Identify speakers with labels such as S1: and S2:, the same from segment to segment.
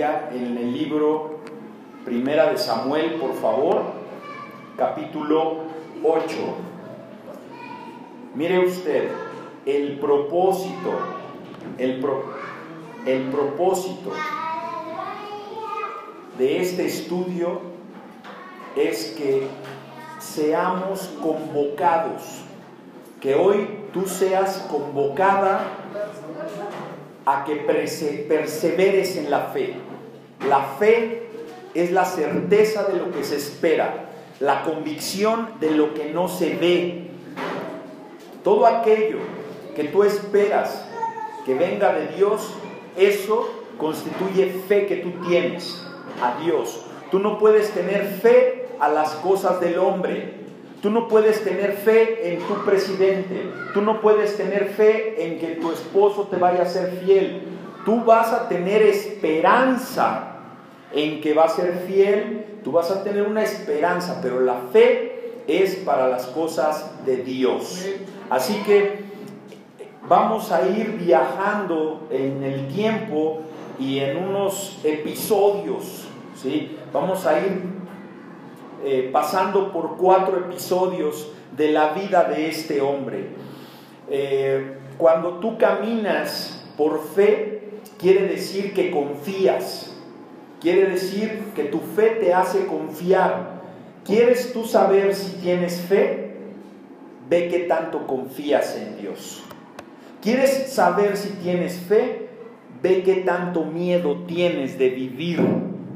S1: En el libro Primera de Samuel, por favor, capítulo 8. Mire usted, el propósito, el, el propósito de este estudio es que seamos convocados, que hoy tú seas convocada a que perseveres en la fe. La fe es la certeza de lo que se espera, la convicción de lo que no se ve. Todo aquello que tú esperas que venga de Dios, eso constituye fe que tú tienes a Dios. Tú no puedes tener fe a las cosas del hombre. Tú no puedes tener fe en tu presidente. Tú no puedes tener fe en que tu esposo te vaya a ser fiel. Tú vas a tener esperanza en que va a ser fiel. Tú vas a tener una esperanza, pero la fe es para las cosas de Dios. Así que vamos a ir viajando en el tiempo y en unos episodios. ¿sí? Vamos a ir eh, pasando por cuatro episodios de la vida de este hombre. Eh, cuando tú caminas por fe, quiere decir que confías, quiere decir que tu fe te hace confiar. ¿Quieres tú saber si tienes fe? Ve que tanto confías en Dios. ¿Quieres saber si tienes fe? Ve qué tanto miedo tienes de vivir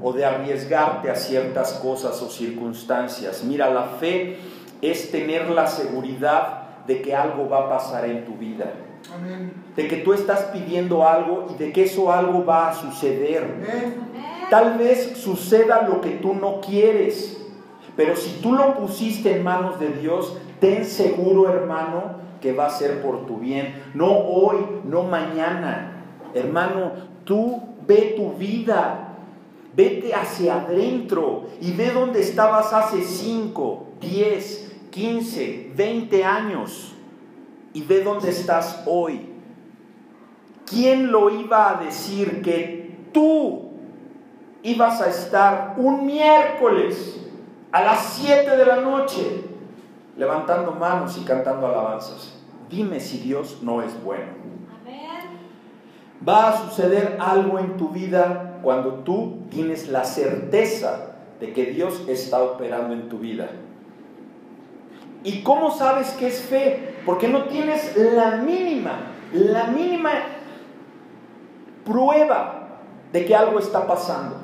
S1: o de arriesgarte a ciertas cosas o circunstancias. Mira, la fe es tener la seguridad de que algo va a pasar en tu vida. De que tú estás pidiendo algo y de que eso algo va a suceder. Tal vez suceda lo que tú no quieres, pero si tú lo pusiste en manos de Dios, ten seguro, hermano, que va a ser por tu bien. No hoy, no mañana. Hermano, tú ve tu vida Vete hacia adentro y ve dónde estabas hace 5, 10, 15, 20 años y ve dónde estás hoy. ¿Quién lo iba a decir que tú ibas a estar un miércoles a las 7 de la noche levantando manos y cantando alabanzas? Dime si Dios no es bueno. Va a suceder algo en tu vida cuando tú tienes la certeza de que Dios está operando en tu vida. ¿Y cómo sabes que es fe? Porque no tienes la mínima, la mínima prueba de que algo está pasando.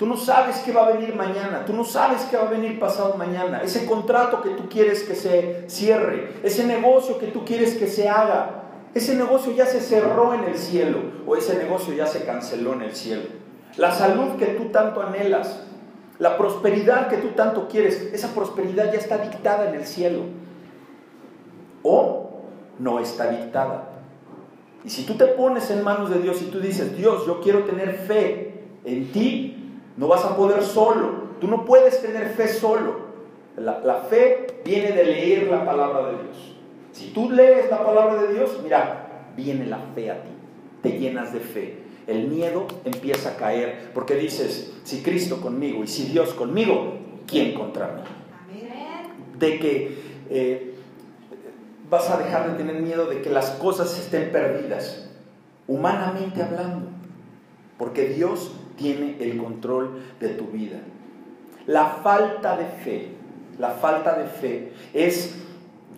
S1: Tú no sabes qué va a venir mañana, tú no sabes qué va a venir pasado mañana. Ese contrato que tú quieres que se cierre, ese negocio que tú quieres que se haga, ese negocio ya se cerró en el cielo o ese negocio ya se canceló en el cielo. La salud que tú tanto anhelas, la prosperidad que tú tanto quieres, esa prosperidad ya está dictada en el cielo. O no está dictada. Y si tú te pones en manos de Dios y tú dices, Dios, yo quiero tener fe en ti, no vas a poder solo. Tú no puedes tener fe solo. La, la fe viene de leer la palabra de Dios. Si tú lees la palabra de Dios, mira, viene la fe a ti, te llenas de fe. El miedo empieza a caer porque dices, si Cristo conmigo y si Dios conmigo, ¿quién contra mí? De que eh, vas a dejar de tener miedo de que las cosas estén perdidas, humanamente hablando, porque Dios tiene el control de tu vida. La falta de fe, la falta de fe es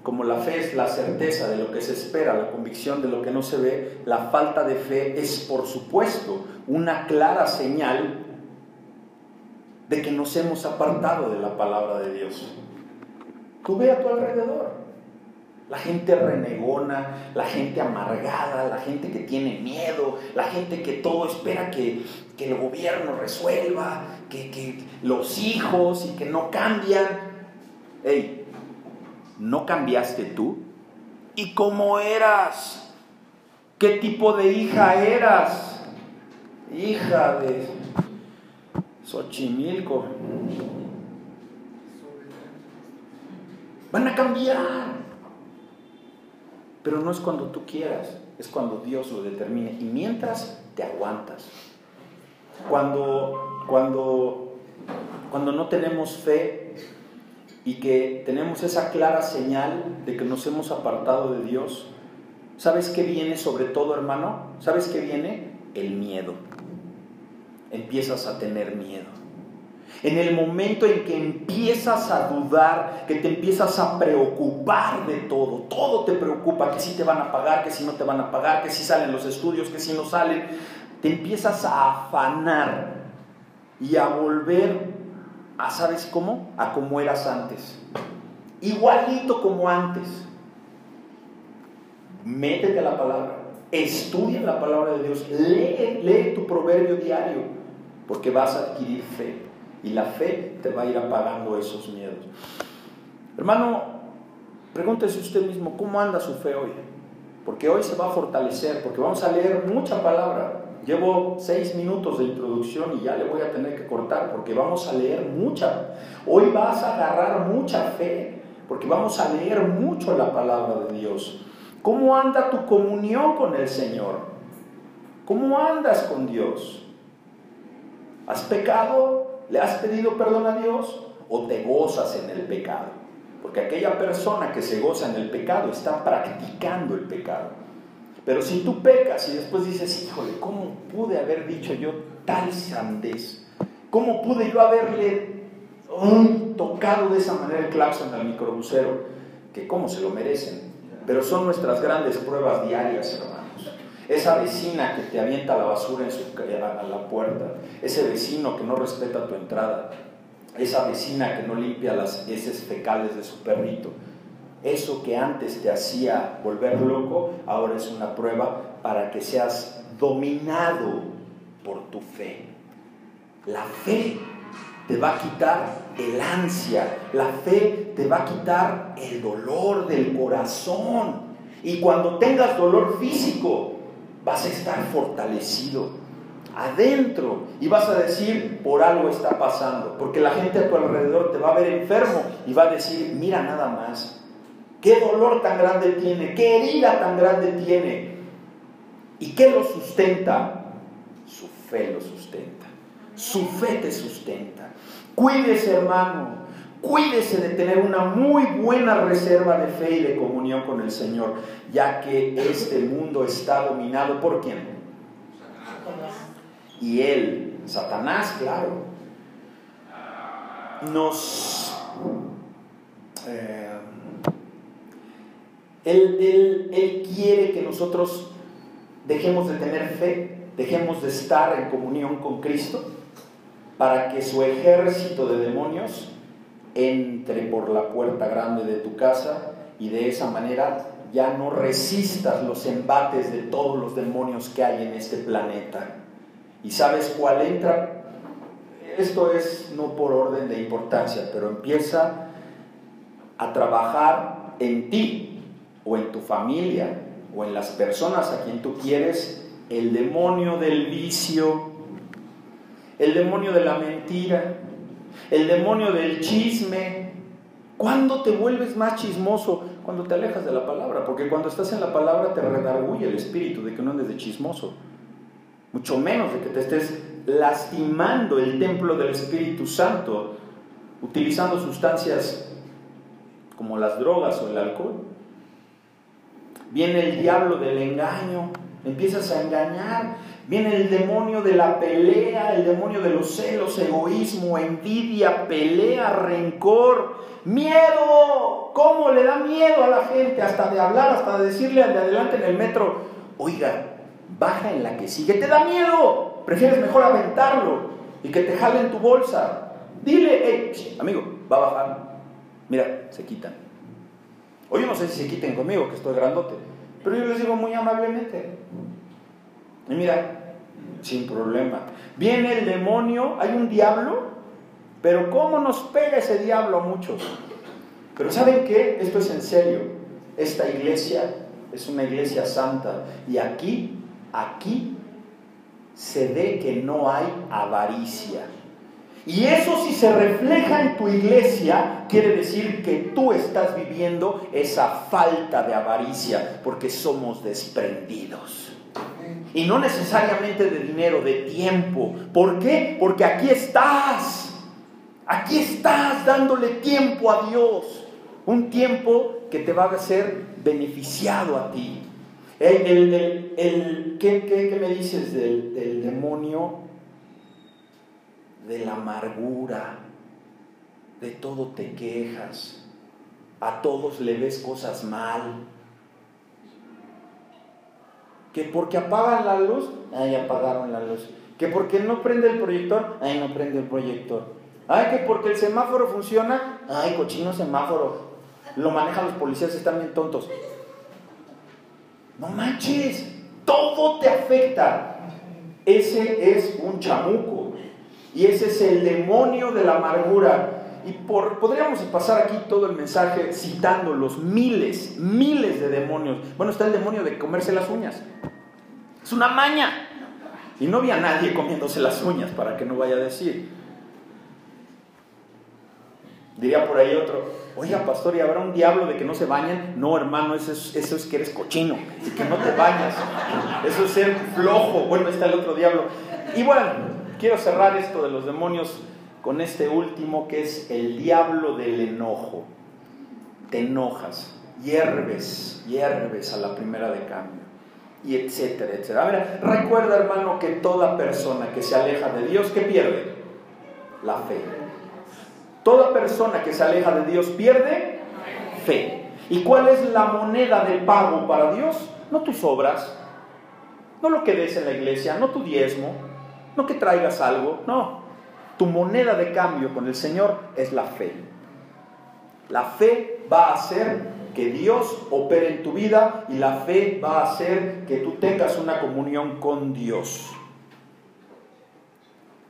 S1: como la fe es la certeza de lo que se espera, la convicción de lo que no se ve, la falta de fe es, por supuesto, una clara señal de que nos hemos apartado de la palabra de Dios. Tú ve a tu alrededor. La gente renegona, la gente amargada, la gente que tiene miedo, la gente que todo espera que, el gobierno resuelva, que, que los hijos y que no cambian. Hey, ¿no cambiaste tú? ¿Y cómo eras? ¿Qué tipo de hija eras? Hija de Xochimilco. Van a cambiar. Pero no es cuando tú quieras, es cuando Dios lo determine. Y mientras te aguantas. cuando, cuando, cuando no tenemos fe y que tenemos esa clara señal de que nos hemos apartado de Dios, ¿sabes qué viene sobre todo, hermano? ¿Sabes qué viene? El miedo. Empiezas a tener miedo. En el momento en que empiezas a dudar, que te empiezas a preocupar de todo, todo te preocupa, que si te van a pagar, que si no te van a pagar, que si salen los estudios, que si no salen, te empiezas a afanar y a volver a, ¿sabes cómo? A como eras antes. Igualito como antes. Métete a la palabra, estudia la palabra de Dios, lee, lee tu proverbio diario, porque vas a adquirir fe y la fe te va a ir apagando esos miedos. Hermano, pregúntese usted mismo, ¿cómo anda su fe hoy? Porque hoy se va a fortalecer, porque vamos a leer mucha palabra. Llevo seis minutos de introducción y ya le voy a tener que cortar porque vamos a leer mucha. Hoy vas a agarrar mucha fe porque vamos a leer mucho la palabra de Dios. ¿Cómo anda tu comunión con el Señor? ¿Cómo andas con Dios? ¿Has pecado? ¿Le has pedido perdón a Dios? ¿O te gozas en el pecado? Porque aquella persona que se goza en el pecado está practicando el pecado. Pero si tú pecas y después dices, híjole, ¿cómo pude haber dicho yo tal sandez? ¿Cómo pude yo haberle tocado de esa manera el claxon al microbusero? Que cómo se lo merecen. Pero son nuestras grandes pruebas diarias, hermanos. Esa vecina que te avienta la basura en su, a la puerta, ese vecino que no respeta tu entrada, esa vecina que no limpia las heces fecales de su perrito, eso que antes te hacía volver loco, ahora es una prueba para que seas dominado por tu fe. La fe te va a quitar el ansia, la fe te va a quitar el dolor del corazón. Y cuando tengas dolor físico, vas a estar fortalecido adentro y vas a decir, por algo está pasando, porque la gente a tu alrededor te va a ver enfermo y va a decir, mira nada más, ¿Qué dolor tan grande tiene? ¿Qué herida tan grande tiene? ¿Y qué lo sustenta? Su fe lo sustenta. Su fe te sustenta. Cuídese, hermano. Cuídese de tener una muy buena reserva de fe y de comunión con el Señor, ya que este mundo está dominado por quién? Y Él, Satanás, claro, nos... Eh, él, quiere que nosotros dejemos de tener fe, dejemos de estar en comunión con Cristo, para que su ejército de demonios entre por la puerta grande de tu casa y de esa manera ya no resistas los embates de todos los demonios que hay en este planeta. ¿Y sabes cuál entra? Esto es no por orden de importancia, pero empieza a trabajar en ti o en tu familia o en las personas a quien tú quieres, el demonio del vicio, el demonio de la mentira, el demonio del chisme. ¿Cuándo te vuelves más chismoso? Cuando te alejas de la palabra, porque cuando estás en la palabra te redarguye el espíritu de que no andes de chismoso, mucho menos de que te estés lastimando el templo del Espíritu Santo utilizando sustancias como las drogas o el alcohol viene el diablo del engaño, empiezas a engañar, viene el demonio de la pelea, el demonio de los celos, egoísmo, envidia, pelea, rencor, miedo. ¿Cómo le da miedo a la gente hasta de hablar, hasta de decirle al de adelante en el metro, oiga, baja en la que sigue, te da miedo, prefieres mejor aventarlo y que te jale en tu bolsa. Dile, hey, amigo, va a bajar. Mira, se quitan. O yo no sé si se quiten conmigo, que estoy grandote. Pero yo les digo muy amablemente. Y mira, sin problema. Viene el demonio, hay un diablo, pero ¿cómo nos pega ese diablo a muchos? Pero ¿saben qué? Esto es en serio. Esta iglesia es una iglesia santa. Y aquí, aquí se ve que no hay avaricia. Y eso si se refleja en tu iglesia, quiere decir que tú estás viviendo esa falta de avaricia, porque somos desprendidos. Y no necesariamente de dinero, de tiempo. ¿Por qué? Porque aquí estás. Aquí estás dándole tiempo a Dios. Un tiempo que te va a ser beneficiado a ti. El, ¿qué, me dices del, del demonio? De la amargura, de todo te quejas, a todos le ves cosas mal. Que porque apagan la luz, ay, apagaron la luz. Que porque no prende el proyector, ay, no prende el proyector. Ay, que porque el semáforo funciona, ay, cochino semáforo. Lo manejan los policías, están bien tontos. No manches, todo te afecta. Ese es un chamuco. Y ese es el demonio de la amargura. Y por, podríamos pasar aquí todo el mensaje citando los miles, miles de demonios. Bueno, está el demonio de comerse las uñas. Es una maña. Y no había nadie comiéndose las uñas para que no vaya a decir. Diría por ahí otro, oiga pastor, ¿y habrá un diablo de que no se bañen? No, hermano, eso es, eso es que eres cochino y que no te bañas. Eso es ser flojo. Bueno, está el otro diablo. Y bueno, quiero cerrar esto de los demonios con este último que es el diablo del enojo. Te enojas, hierves, hierves a la primera de cambio, y etcétera, etcétera. A ver, recuerda hermano que toda persona que se aleja de Dios, ¿qué pierde? La fe. Toda persona que se aleja de Dios pierde fe. ¿Y cuál es la moneda de pago para Dios? No tus obras, no lo que des en la iglesia, no tu diezmo, no que traigas algo, no. Tu moneda de cambio con el Señor es la fe. La fe va a hacer que Dios opere en tu vida y la fe va a hacer que tú tengas una comunión con Dios.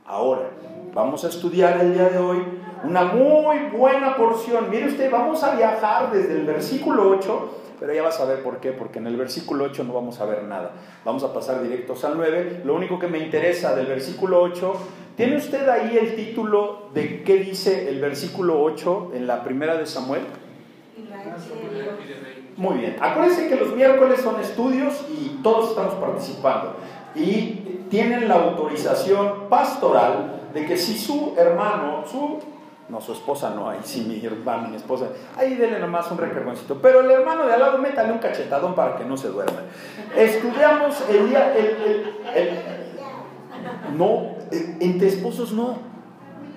S1: Ahora, vamos a estudiar el día de hoy una muy buena porción. Mire usted, vamos a viajar desde el versículo 8 pero ya vas a ver por qué, porque en el versículo 8 no vamos a ver nada. Vamos a pasar directos al 9. Lo único que me interesa del versículo 8, ¿tiene usted ahí el título de qué dice el versículo 8 en la primera de Samuel? Muy bien. Acuérdense que los miércoles son estudios y todos estamos participando. Y tienen la autorización pastoral de que si su hermano, su no, su esposa no, ahí sí mi hermano, mi esposa, ahí dele nomás un recargoncito. Pero el hermano de al lado, métale un cachetadón para que no se duerma. Estudiamos el día, el, no, entre esposos no.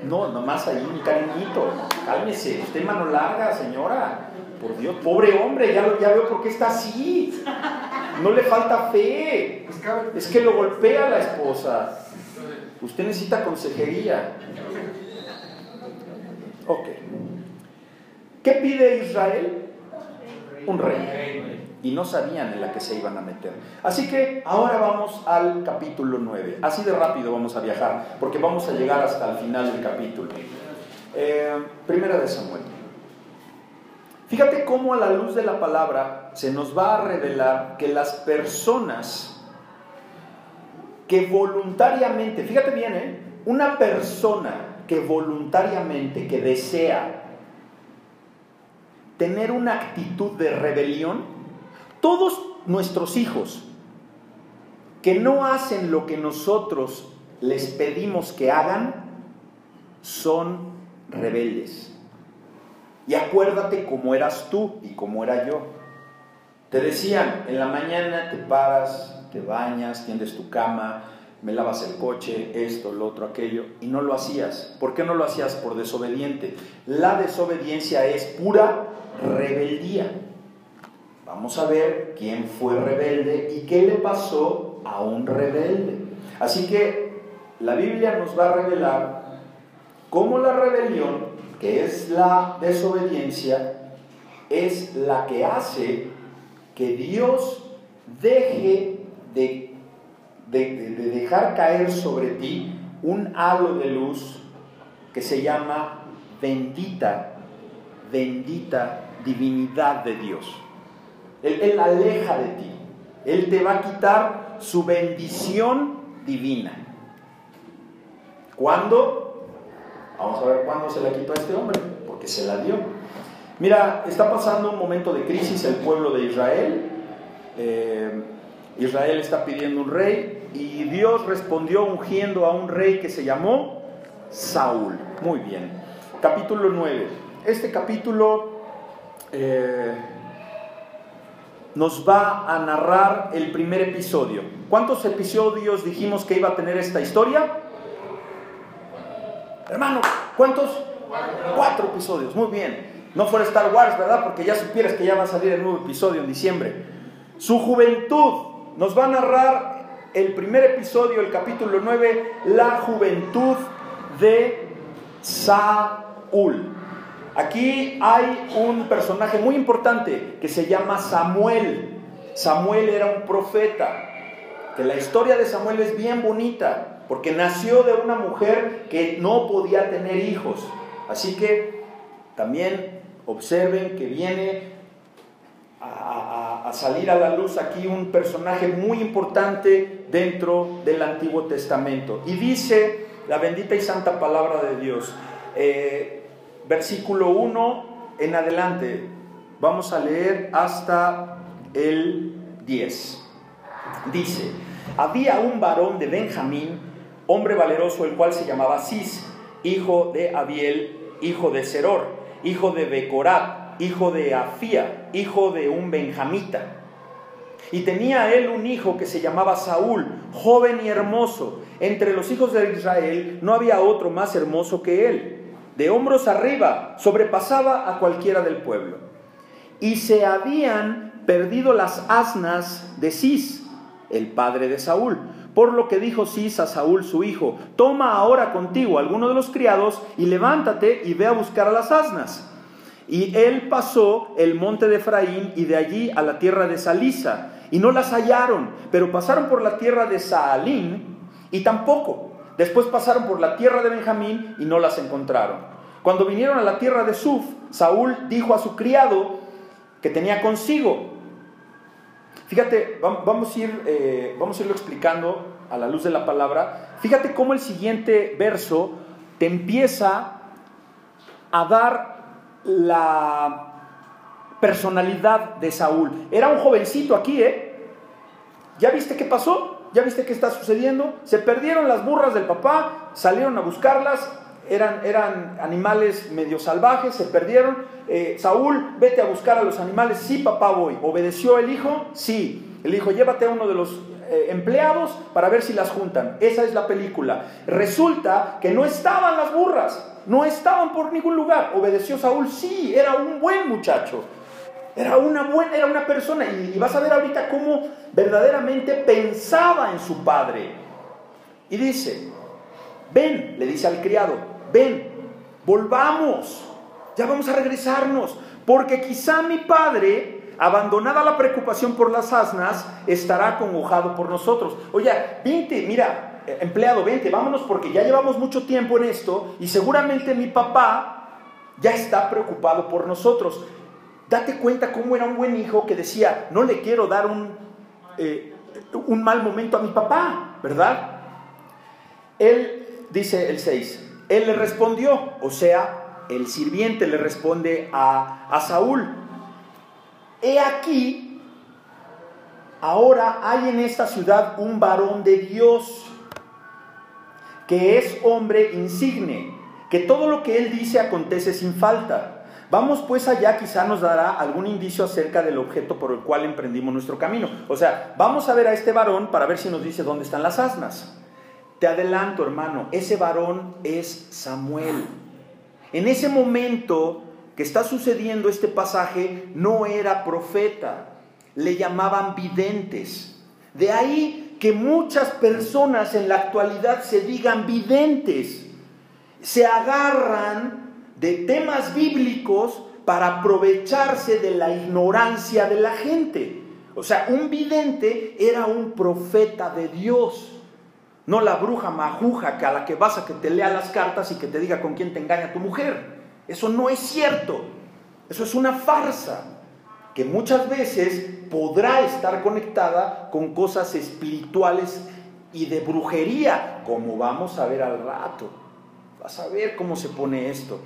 S1: No, nomás ahí mi cariñito, cálmese, usted mano larga, señora. Por Dios, pobre hombre, ya, ya veo por qué está así. No le falta fe. Es que lo golpea la esposa. Usted necesita consejería. Ok. ¿Qué pide Israel? Un rey. Y no sabían en la que se iban a meter. Así que ahora vamos al capítulo 9. Así de rápido vamos a viajar, porque vamos a llegar hasta el final del capítulo. Eh, primera de Samuel. Fíjate cómo a la luz de la palabra se nos va a revelar que las personas que voluntariamente, fíjate bien, ¿eh? una persona que voluntariamente, que desea tener una actitud de rebelión, todos nuestros hijos que no hacen lo que nosotros les pedimos que hagan, son rebeldes. Y acuérdate cómo eras tú y cómo era yo. Te decían, en la mañana te paras, te bañas, tiendes tu cama, me lavas el coche, esto, lo otro, aquello, y no lo hacías. ¿Por qué no lo hacías? Por desobediente. La desobediencia es pura rebeldía. Vamos a ver quién fue rebelde y qué le pasó a un rebelde. Así que la Biblia nos va a revelar cómo la rebelión, que es la desobediencia, es la que hace que Dios deje de de, dejar caer sobre ti un halo de luz que se llama bendita, bendita divinidad de Dios. Él, aleja de ti. Él te va a quitar su bendición divina. ¿Cuándo? Vamos a ver cuándo se la quitó a este hombre, porque se la dio. Mira, está pasando un momento de crisis el pueblo de Israel. Eh, Israel está pidiendo un rey y Dios respondió ungiendo a un rey que se llamó Saúl. Muy bien. Capítulo 9. Este capítulo eh, nos va a narrar el primer episodio. ¿Cuántos episodios dijimos que iba a tener esta historia? Hermano, ¿cuántos? Cuatro episodios, muy bien. No fuera Star Wars, ¿verdad? Porque ya supieras que ya va a salir el nuevo episodio en diciembre. Su juventud nos va a narrar el primer episodio, el capítulo 9, la juventud de Saúl. Aquí hay un personaje muy importante que se llama Samuel. Samuel era un profeta. Que la historia de Samuel es bien bonita, porque nació de una mujer que no podía tener hijos. Así que también observen que viene a, salir a la luz aquí un personaje muy importante dentro del Antiguo Testamento. Y dice la bendita y santa palabra de Dios, eh, versículo 1 en adelante, vamos a leer hasta el 10. Dice, había un varón de Benjamín, hombre valeroso, el cual se llamaba Cis, hijo de Abiel, hijo de Seror, hijo de Becorat, hijo de Afía, hijo de un benjamita. Y tenía él un hijo que se llamaba Saúl, joven y hermoso. Entre los hijos de Israel no había otro más hermoso que él. De hombros arriba sobrepasaba a cualquiera del pueblo. Y se habían perdido las asnas de Cis, el padre de Saúl. Por lo que dijo Cis a Saúl su hijo, toma ahora contigo alguno de los criados y levántate y ve a buscar a las asnas. Y él pasó el monte de Efraín y de allí a la tierra de Salisa, y no las hallaron, pero pasaron por la tierra de Saalín y tampoco. Después pasaron por la tierra de Benjamín y no las encontraron. Cuando vinieron a la tierra de Suf, Saúl dijo a su criado que tenía consigo. Fíjate, vamos a, ir, eh, vamos a irlo explicando a la luz de la palabra. Fíjate cómo el siguiente verso te empieza a dar la personalidad de Saúl. Era un jovencito aquí, ¿eh? ¿Ya viste qué pasó? ¿Ya viste qué está sucediendo? Se perdieron las burras del papá, salieron a buscarlas, eran, eran animales medio salvajes, se perdieron. Eh, Saúl, vete a buscar a los animales. Sí, papá, voy. ¿Obedeció el hijo? Sí. El hijo, llévate a uno de los eh, empleados para ver si las juntan. Esa es la película. Resulta que no estaban las burras no estaban por ningún lugar. ¿Obedeció Saúl? Sí, era un buen muchacho. Era una buena, era una persona. Y, vas a ver ahorita cómo verdaderamente pensaba en su padre. Y dice, ven, le dice al criado, ven, volvamos, ya vamos a regresarnos, porque quizá mi padre, abandonada la preocupación por las asnas, estará congojado por nosotros. Oye, vente, mira, empleado, vente, vámonos porque ya llevamos mucho tiempo en esto y seguramente mi papá ya está preocupado por nosotros. Date cuenta cómo era un buen hijo que decía, no le quiero dar un, eh, un mal momento a mi papá, ¿verdad? Él, dice el 6, él le respondió, o sea, el sirviente le responde a, a Saúl, he aquí, ahora hay en esta ciudad un varón de Dios que es hombre insigne, que todo lo que él dice acontece sin falta. Vamos pues allá, quizá nos dará algún indicio acerca del objeto por el cual emprendimos nuestro camino. O sea, vamos a ver a este varón para ver si nos dice dónde están las asnas. Te adelanto, hermano, ese varón es Samuel. En ese momento que está sucediendo este pasaje, no era profeta, le llamaban videntes. De ahí que muchas personas en la actualidad se digan videntes, se agarran de temas bíblicos para aprovecharse de la ignorancia de la gente. O sea, un vidente era un profeta de Dios, no la bruja majuja que a la que vas a que te lea las cartas y que te diga con quién te engaña tu mujer. Eso no es cierto. Eso es una farsa que muchas veces podrá estar conectada con cosas espirituales y de brujería, como vamos a ver al rato. Vas a ver cómo se pone esto.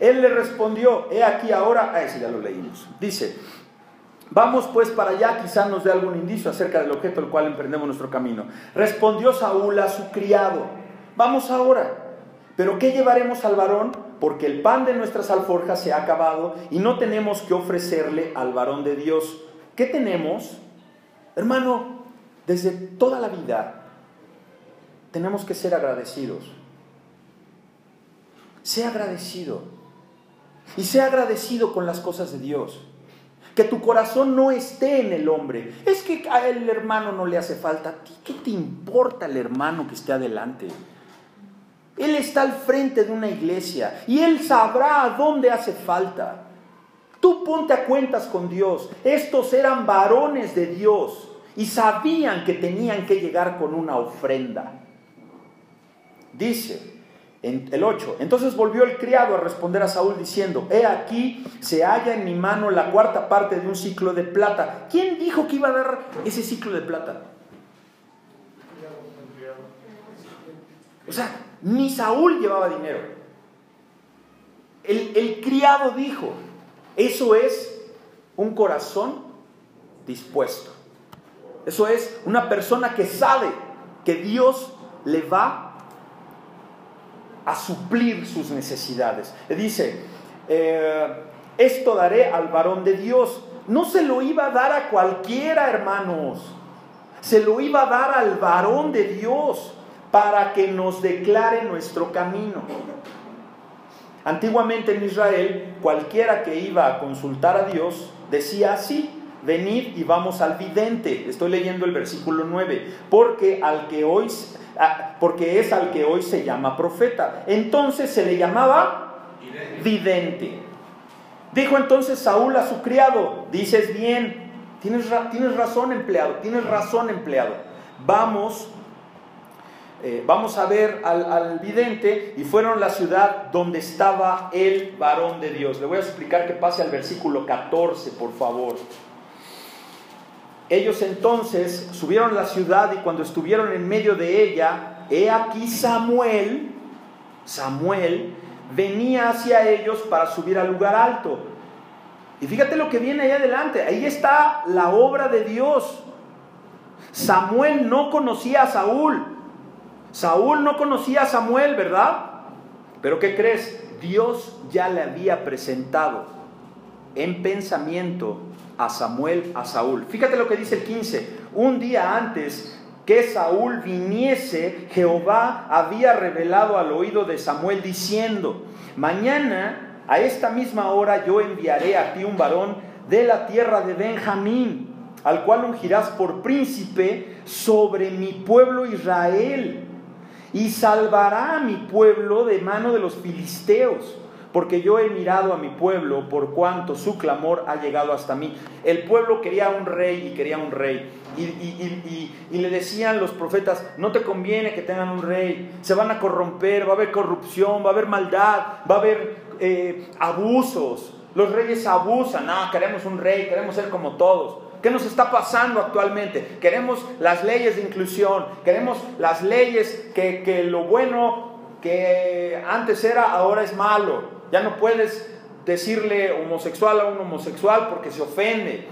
S1: Él le respondió, he aquí ahora, a ese ya lo leímos. Dice, Vamos pues para allá, quizás nos dé algún indicio acerca del objeto al cual emprendemos nuestro camino. Respondió Saúl a su criado, vamos ahora. Pero ¿qué llevaremos al varón? Porque el pan de nuestras alforjas se ha acabado y no tenemos que ofrecerle al varón de Dios. ¿Qué tenemos? Hermano, desde toda la vida tenemos que ser agradecidos. Sea agradecido. Y sea agradecido con las cosas de Dios. Que tu corazón no esté en el hombre. Es que el hermano no le hace falta. ¿A ti qué te importa el hermano que esté adelante? Él está al frente de una iglesia y él sabrá a dónde hace falta. Tú ponte a cuentas con Dios. Estos eran varones de Dios y sabían que tenían que llegar con una ofrenda. Dice en el 8, entonces volvió el criado a responder a Saúl diciendo, he aquí se halla en mi mano la cuarta parte de un ciclo de plata. ¿Quién dijo que iba a dar ese ciclo de plata? O sea, ni Saúl llevaba dinero. El, criado dijo, eso es un corazón dispuesto. Eso es una persona que sabe que Dios le va a suplir sus necesidades. Le dice, eh, esto daré al varón de Dios. No se lo iba a dar a cualquiera, hermanos. Se lo iba a dar al varón de Dios para que nos declare nuestro camino. Antiguamente en Israel, cualquiera que iba a consultar a Dios decía así, venid y vamos al vidente. Estoy leyendo el versículo 9, porque al que hoy porque es al que hoy se llama profeta. Entonces se le llamaba vidente. Dijo entonces Saúl a su criado, dices bien, tienes, tienes razón empleado, tienes razón empleado. Vamos eh, vamos a ver al, vidente y fueron la ciudad donde estaba el varón de Dios. Le voy a explicar que pase al versículo 14, por favor. Ellos entonces subieron a la ciudad y cuando estuvieron en medio de ella, he aquí Samuel, Samuel venía hacia ellos para subir al lugar alto. Y fíjate lo que viene ahí adelante, ahí está la obra de Dios. Samuel no conocía a Saúl, Saúl no conocía a Samuel, ¿verdad? Pero ¿qué crees? Dios ya le había presentado en pensamiento a Samuel, a Saúl. Fíjate lo que dice el 15. Un día antes que Saúl viniese, Jehová había revelado al oído de Samuel diciendo, mañana a esta misma hora yo enviaré a ti un varón de la tierra de Benjamín, al cual ungirás por príncipe sobre mi pueblo Israel y salvará a mi pueblo de mano de los filisteos, porque yo he mirado a mi pueblo por cuanto su clamor ha llegado hasta mí. El pueblo quería un rey y quería un rey. Y, le decían los profetas, no te conviene que tengan un rey, se van a corromper, va a haber corrupción, va a haber maldad, va a haber eh, abusos. Los reyes abusan, no, queremos un rey, queremos ser como todos. ¿Qué nos está pasando actualmente? Queremos las leyes de inclusión, queremos las leyes que, lo bueno que antes era, ahora es malo. Ya no puedes decirle homosexual a un homosexual porque se ofende.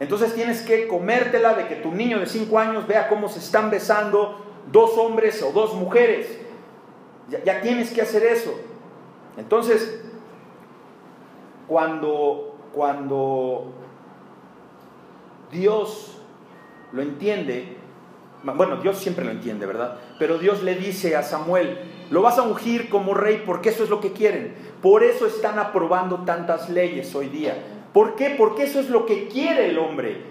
S1: Entonces tienes que comértela de que tu niño de 5 años vea cómo se están besando dos hombres o dos mujeres. Ya, ya, tienes que hacer eso. Entonces, cuando, cuando Dios lo entiende, bueno, Dios siempre lo entiende, ¿verdad? Pero Dios le dice a Samuel, lo vas a ungir como rey porque eso es lo que quieren. Por eso están aprobando tantas leyes hoy día. ¿Por qué? Porque eso es lo que quiere el hombre.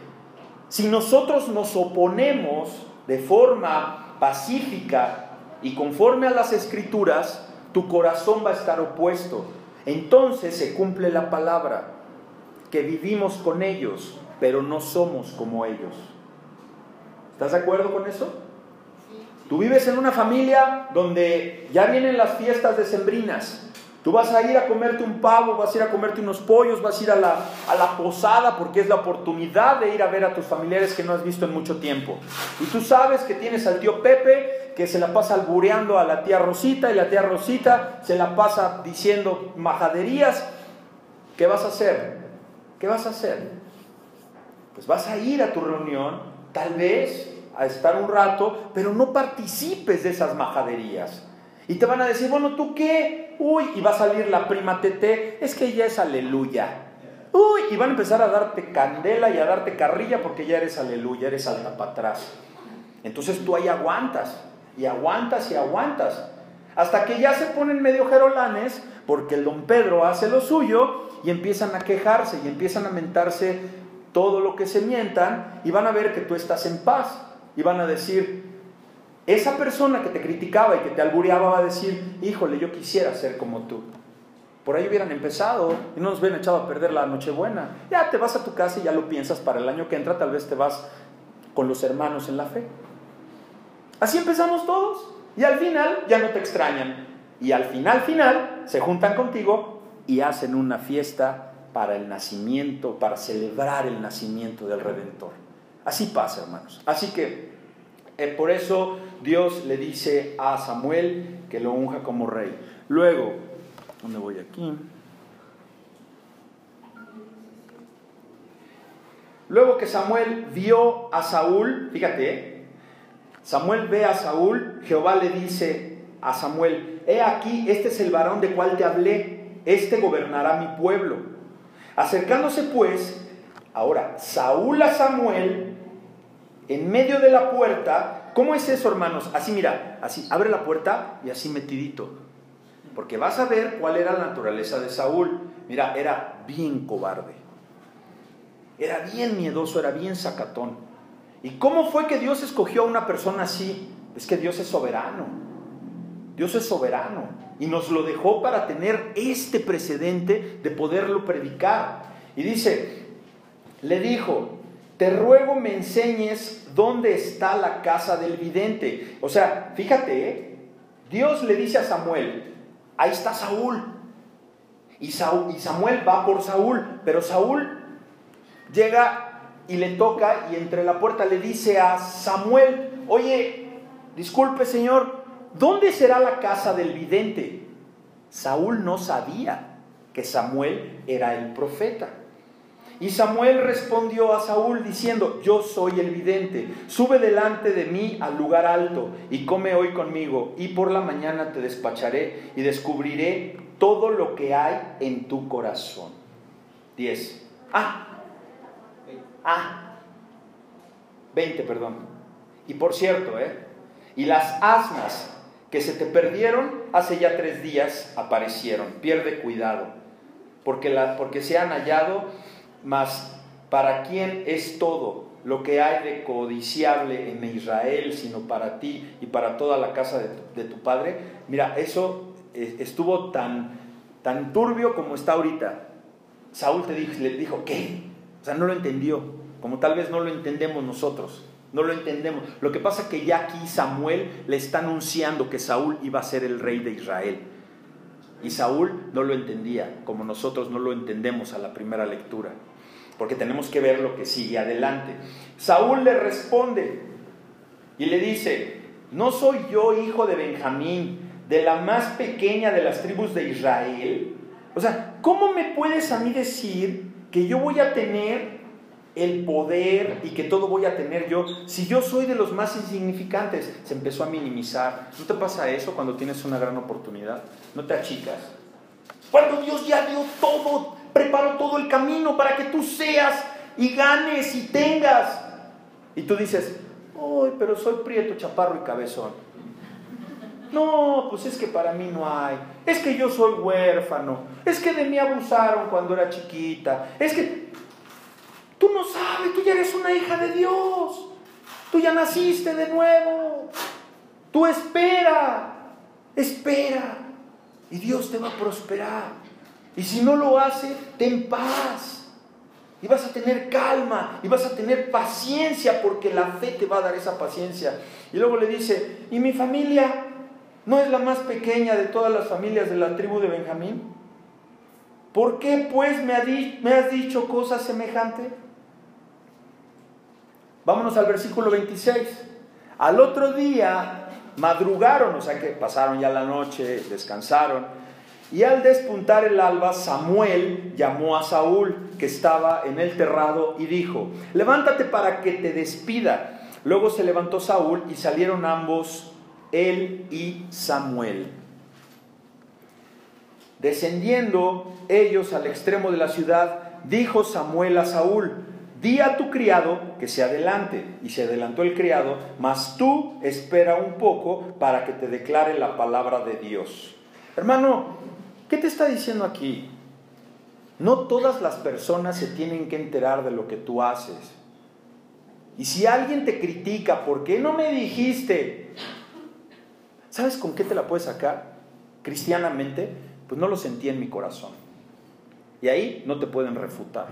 S1: Si nosotros nos oponemos de forma pacífica y conforme a las escrituras, tu corazón va a estar opuesto. Entonces se cumple la palabra, que vivimos con ellos pero no somos como ellos. ¿Estás de acuerdo con eso? Tú vives en una familia donde ya vienen las fiestas decembrinas. Tú vas a ir a comerte un pavo, vas a ir a comerte unos pollos, vas a ir a la, a la posada porque es la oportunidad de ir a ver a tus familiares que no has visto en mucho tiempo. Y tú sabes que tienes al tío Pepe que se la pasa albureando a la tía Rosita y la tía Rosita se la pasa diciendo majaderías. ¿Qué vas a hacer? ¿Qué vas a hacer? Pues vas a ir a tu reunión, tal vez a estar un rato, pero no participes de esas majaderías. Y te van a decir, bueno, ¿tú qué? Uy, y va a salir la prima Tete, es que ella es aleluya. Uy, y van a empezar a darte candela y a darte carrilla porque ya eres aleluya, eres alta para atrás. Entonces tú ahí aguantas, y aguantas y aguantas, hasta que ya se ponen medio jerolanes porque el don Pedro hace lo suyo y empiezan a quejarse y empiezan a mentarse todo lo que se mientan y van a ver que tú estás en paz y van a decir, esa persona que te criticaba y que te albureaba va a decir, híjole, yo quisiera ser como tú. Por ahí hubieran empezado y no nos hubieran echado a perder la Nochebuena. Ya te vas a tu casa y ya lo piensas para el año que entra, tal vez te vas con los hermanos en la fe. Así empezamos todos y al final ya no te extrañan. Y al final, final, se juntan contigo y hacen una fiesta para el nacimiento, para celebrar el nacimiento del Redentor. Así pasa, hermanos. Así que eh, por eso Dios le dice a Samuel que lo unja como rey. Luego, ¿dónde voy aquí? Luego que Samuel vio a Saúl, fíjate, Samuel ve a Saúl, Jehová le dice a Samuel, he aquí, este es el varón de cual te hablé, este gobernará mi pueblo. Acercándose pues, ahora, Saúl a Samuel, en medio de la puerta. ¿Cómo es eso, hermanos? Así, mira, así, abre la puerta y así metidito. Porque vas a ver cuál era la naturaleza de Saúl. Mira, era bien cobarde. Era bien miedoso, era bien sacatón. ¿Y cómo fue que Dios escogió a una persona así? Es que Dios es soberano. Dios es soberano. Y nos lo dejó para tener este precedente de poderlo predicar. Y dice, le dijo, te ruego me enseñes dónde está la casa del vidente. O sea, fíjate, ¿eh? Dios le dice a Samuel, ahí está Saúl. Y, Samuel va por Saúl, pero Saúl llega y le toca y entre la puerta le dice a Samuel, oye, disculpe Señor, ¿dónde será la casa del vidente? Saúl no sabía que Samuel era el profeta. Y Samuel respondió a Saúl diciendo, yo soy el vidente, sube delante de mí al lugar alto y come hoy conmigo, y por la mañana te despacharé y descubriré todo lo que hay en tu corazón. 10. Ah, ah, 20, perdón. Y por cierto, ¿eh? Y las asnas que se te perdieron hace ya tres días aparecieron. Pierde cuidado, porque, la, porque se han hallado mas para quién es todo lo que hay de codiciable en Israel, sino para ti y para toda la casa de tu, padre. Mira, eso eh, estuvo tan, tan turbio como está ahorita. Saúl te dijo, le dijo, ¿qué? O sea, no lo entendió, como tal vez no lo entendemos nosotros. No lo entendemos. Lo que pasa es que ya aquí Samuel le está anunciando que Saúl iba a ser el rey de Israel. Y Saúl no lo entendía, como nosotros no lo entendemos a la primera lectura porque tenemos que ver lo que sigue adelante. Saúl le responde y le dice, ¿no soy yo hijo de Benjamín, de la más pequeña de las tribus de Israel? O sea, ¿cómo me puedes a mí decir que yo voy a tener el poder y que todo voy a tener yo si yo soy de los más insignificantes? Se empezó a minimizar. ¿No te pasa eso cuando tienes una gran oportunidad? ¿No te achicas? Cuando Dios ya dio todo, preparó todo el camino para que tú seas y ganes y tengas. Y tú dices, ¡ay, pero soy prieto, chaparro y cabezón! No, pues es que para mí no hay. Es que yo soy huérfano. Es que de mí abusaron cuando era chiquita. Es que tú no sabes, tú ya eres una hija de Dios. Tú ya naciste de nuevo. Tú espera, espera. Y Dios te va a prosperar. Y si no lo hace, ten paz. Y vas a tener calma y vas a tener paciencia porque la fe te va a dar esa paciencia. Y luego le dice, ¿y mi familia no es la más pequeña de todas las familias de la tribu de Benjamín? ¿Por qué pues me, me has dicho cosas semejantes? Vámonos al versículo 26. Al otro día madrugaron, o sea que pasaron ya la noche, descansaron Y al despuntar el alba, Samuel llamó a Saúl, que estaba en el terrado, y dijo, levántate para que te despida. Luego se levantó Saúl y salieron ambos, él y Samuel. Descendiendo ellos al extremo de la ciudad, dijo Samuel a Saúl, di a tu criado que se adelante. Y se adelantó el criado, mas tú espera un poco para que te declare la palabra de Dios. Hermano, ¿qué te está diciendo aquí? No todas las personas se tienen que enterar de lo que tú haces. Y si alguien te critica, ¿por qué no me dijiste? ¿Sabes con qué te la puedes sacar? Cristianamente, pues no lo sentí en mi corazón. Y ahí no te pueden refutar.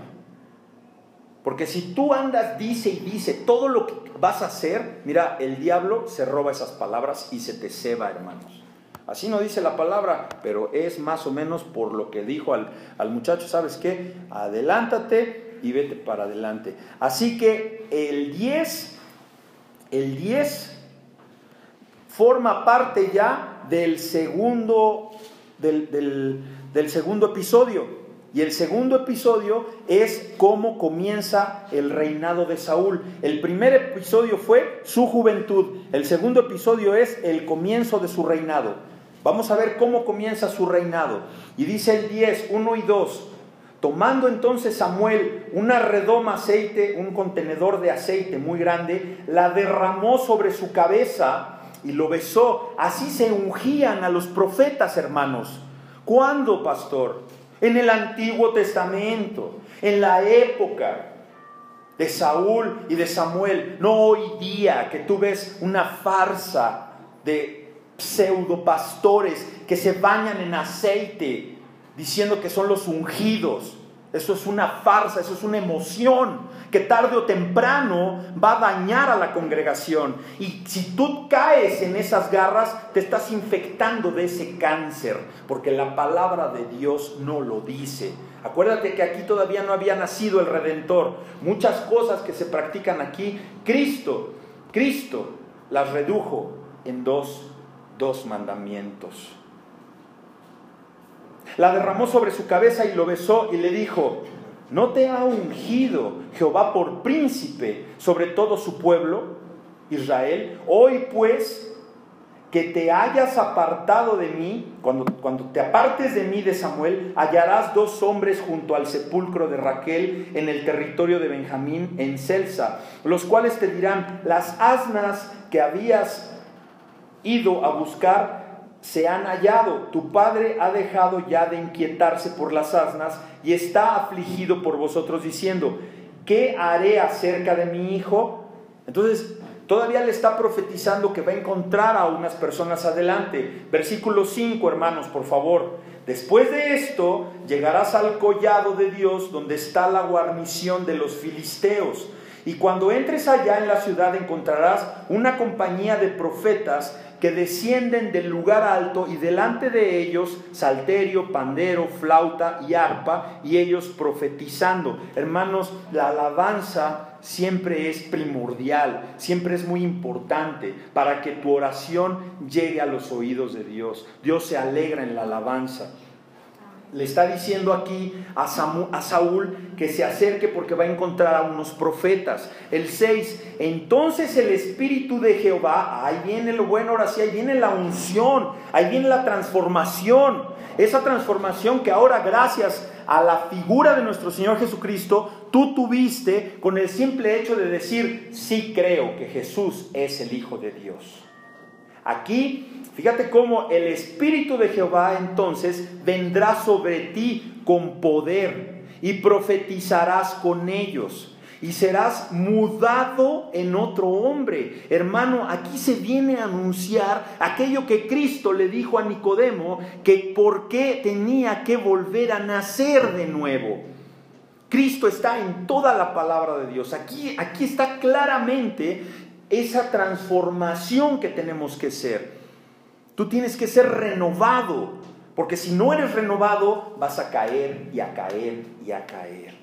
S1: Porque si tú andas, dice y dice todo lo que vas a hacer, mira, el diablo se roba esas palabras y se te ceba, hermanos. Así no dice la palabra, pero es más o menos por lo que dijo al, al muchacho, ¿sabes qué? Adelántate y vete para adelante. Así que el 10, el 10 forma parte ya del segundo, del, del, del segundo episodio. Y el segundo episodio es cómo comienza el reinado de Saúl. El primer episodio fue su juventud. El segundo episodio es el comienzo de su reinado. Vamos a ver cómo comienza su reinado. Y dice el 10, 1 y 2. Tomando entonces Samuel una redoma aceite, un contenedor de aceite muy grande, la derramó sobre su cabeza y lo besó. Así se ungían a los profetas, hermanos. ¿Cuándo, pastor? En el Antiguo Testamento, en la época de Saúl y de Samuel, no hoy día que tú ves una farsa de pseudo pastores que se bañan en aceite diciendo que son los ungidos. Eso es una farsa, eso es una emoción que tarde o temprano va a dañar a la congregación. Y si tú caes en esas garras, te estás infectando de ese cáncer, porque la palabra de Dios no lo dice. Acuérdate que aquí todavía no había nacido el Redentor. Muchas cosas que se practican aquí, Cristo, Cristo las redujo en dos, dos mandamientos. La derramó sobre su cabeza y lo besó y le dijo, ¿no te ha ungido Jehová por príncipe sobre todo su pueblo, Israel? Hoy pues que te hayas apartado de mí, cuando, cuando te apartes de mí de Samuel, hallarás dos hombres junto al sepulcro de Raquel en el territorio de Benjamín, en Celsa, los cuales te dirán, las asnas que habías ido a buscar se han hallado. Tu padre ha dejado ya de inquietarse por las asnas y está afligido por vosotros diciendo, ¿qué haré acerca de mi hijo? Entonces, todavía le está profetizando que va a encontrar a unas personas adelante. Versículo 5, hermanos, por favor. Después de esto, llegarás al collado de Dios donde está la guarnición de los filisteos. Y cuando entres allá en la ciudad encontrarás una compañía de profetas que descienden del lugar alto y delante de ellos salterio, pandero, flauta y arpa y ellos profetizando. Hermanos, la alabanza siempre es primordial, siempre es muy importante para que tu oración llegue a los oídos de Dios. Dios se alegra en la alabanza le está diciendo aquí a, Saúl que se acerque porque va a encontrar a unos profetas. El 6, entonces el Espíritu de Jehová, ahí viene lo bueno, ahora sí, ahí viene la unción, ahí viene la transformación. Esa transformación que ahora gracias a la figura de nuestro Señor Jesucristo, tú tuviste con el simple hecho de decir, sí creo que Jesús es el Hijo de Dios. Aquí, fíjate cómo el Espíritu de Jehová entonces vendrá sobre ti con poder y profetizarás con ellos y serás mudado en otro hombre. Hermano, aquí se viene a anunciar aquello que Cristo le dijo a Nicodemo, que por qué tenía que volver a nacer de nuevo. Cristo está en toda la palabra de Dios. Aquí, aquí está claramente esa transformación que tenemos que ser. Tú tienes que ser renovado, porque si no eres renovado vas a caer y a caer y a caer.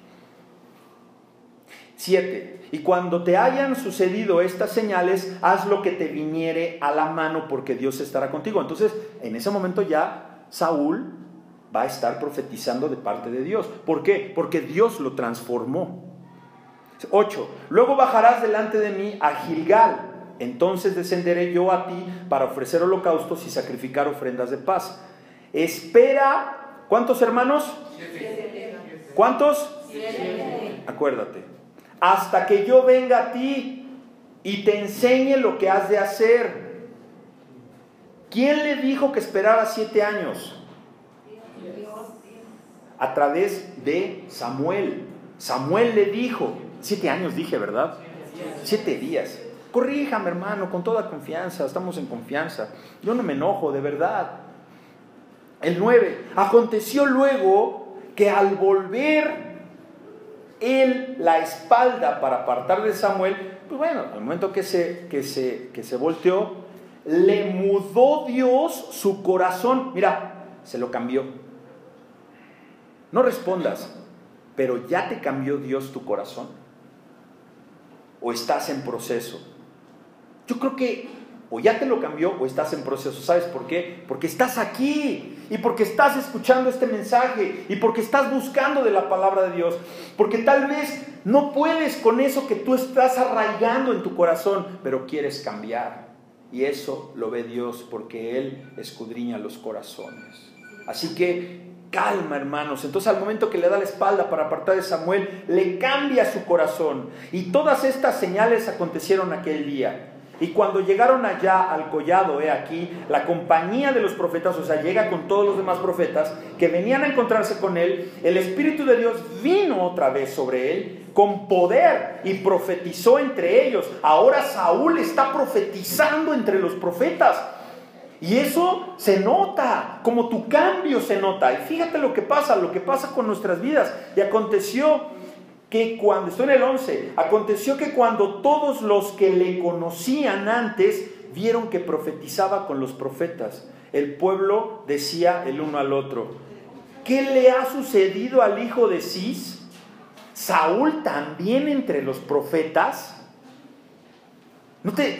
S1: Siete, y cuando te hayan sucedido estas señales, haz lo que te viniere a la mano porque Dios estará contigo. Entonces, en ese momento ya Saúl va a estar profetizando de parte de Dios. ¿Por qué? Porque Dios lo transformó. 8. Luego bajarás delante de mí a Gilgal. Entonces descenderé yo a ti para ofrecer holocaustos y sacrificar ofrendas de paz. Espera, ¿cuántos hermanos? ¿Cuántos? Acuérdate. Hasta que yo venga a ti y te enseñe lo que has de hacer. ¿Quién le dijo que esperara siete años? A través de Samuel. Samuel le dijo, siete años dije, ¿verdad? Siete días. Corríjame, hermano, con toda confianza, estamos en confianza. Yo no me enojo, de verdad. El 9. Aconteció luego que al volver él la espalda para apartar de Samuel, pues bueno, al momento que se, que se, que se volteó, le mudó Dios su corazón. Mira, se lo cambió. No respondas, pero ya te cambió Dios tu corazón. O estás en proceso. Yo creo que o ya te lo cambió o estás en proceso. ¿Sabes por qué? Porque estás aquí y porque estás escuchando este mensaje y porque estás buscando de la palabra de Dios. Porque tal vez no puedes con eso que tú estás arraigando en tu corazón, pero quieres cambiar. Y eso lo ve Dios porque Él escudriña los corazones. Así que calma, hermanos. Entonces al momento que le da la espalda para apartar de Samuel, le cambia su corazón. Y todas estas señales acontecieron aquel día. Y cuando llegaron allá al collado, he aquí, la compañía de los profetas, o sea, llega con todos los demás profetas que venían a encontrarse con él, el Espíritu de Dios vino otra vez sobre él con poder y profetizó entre ellos. Ahora Saúl está profetizando entre los profetas. Y eso se nota, como tu cambio se nota. Y fíjate lo que pasa, lo que pasa con nuestras vidas. Y aconteció que cuando, estoy en el 11, aconteció que cuando todos los que le conocían antes vieron que profetizaba con los profetas, el pueblo decía el uno al otro, ¿qué le ha sucedido al hijo de Cis? Saúl también entre los profetas. No te,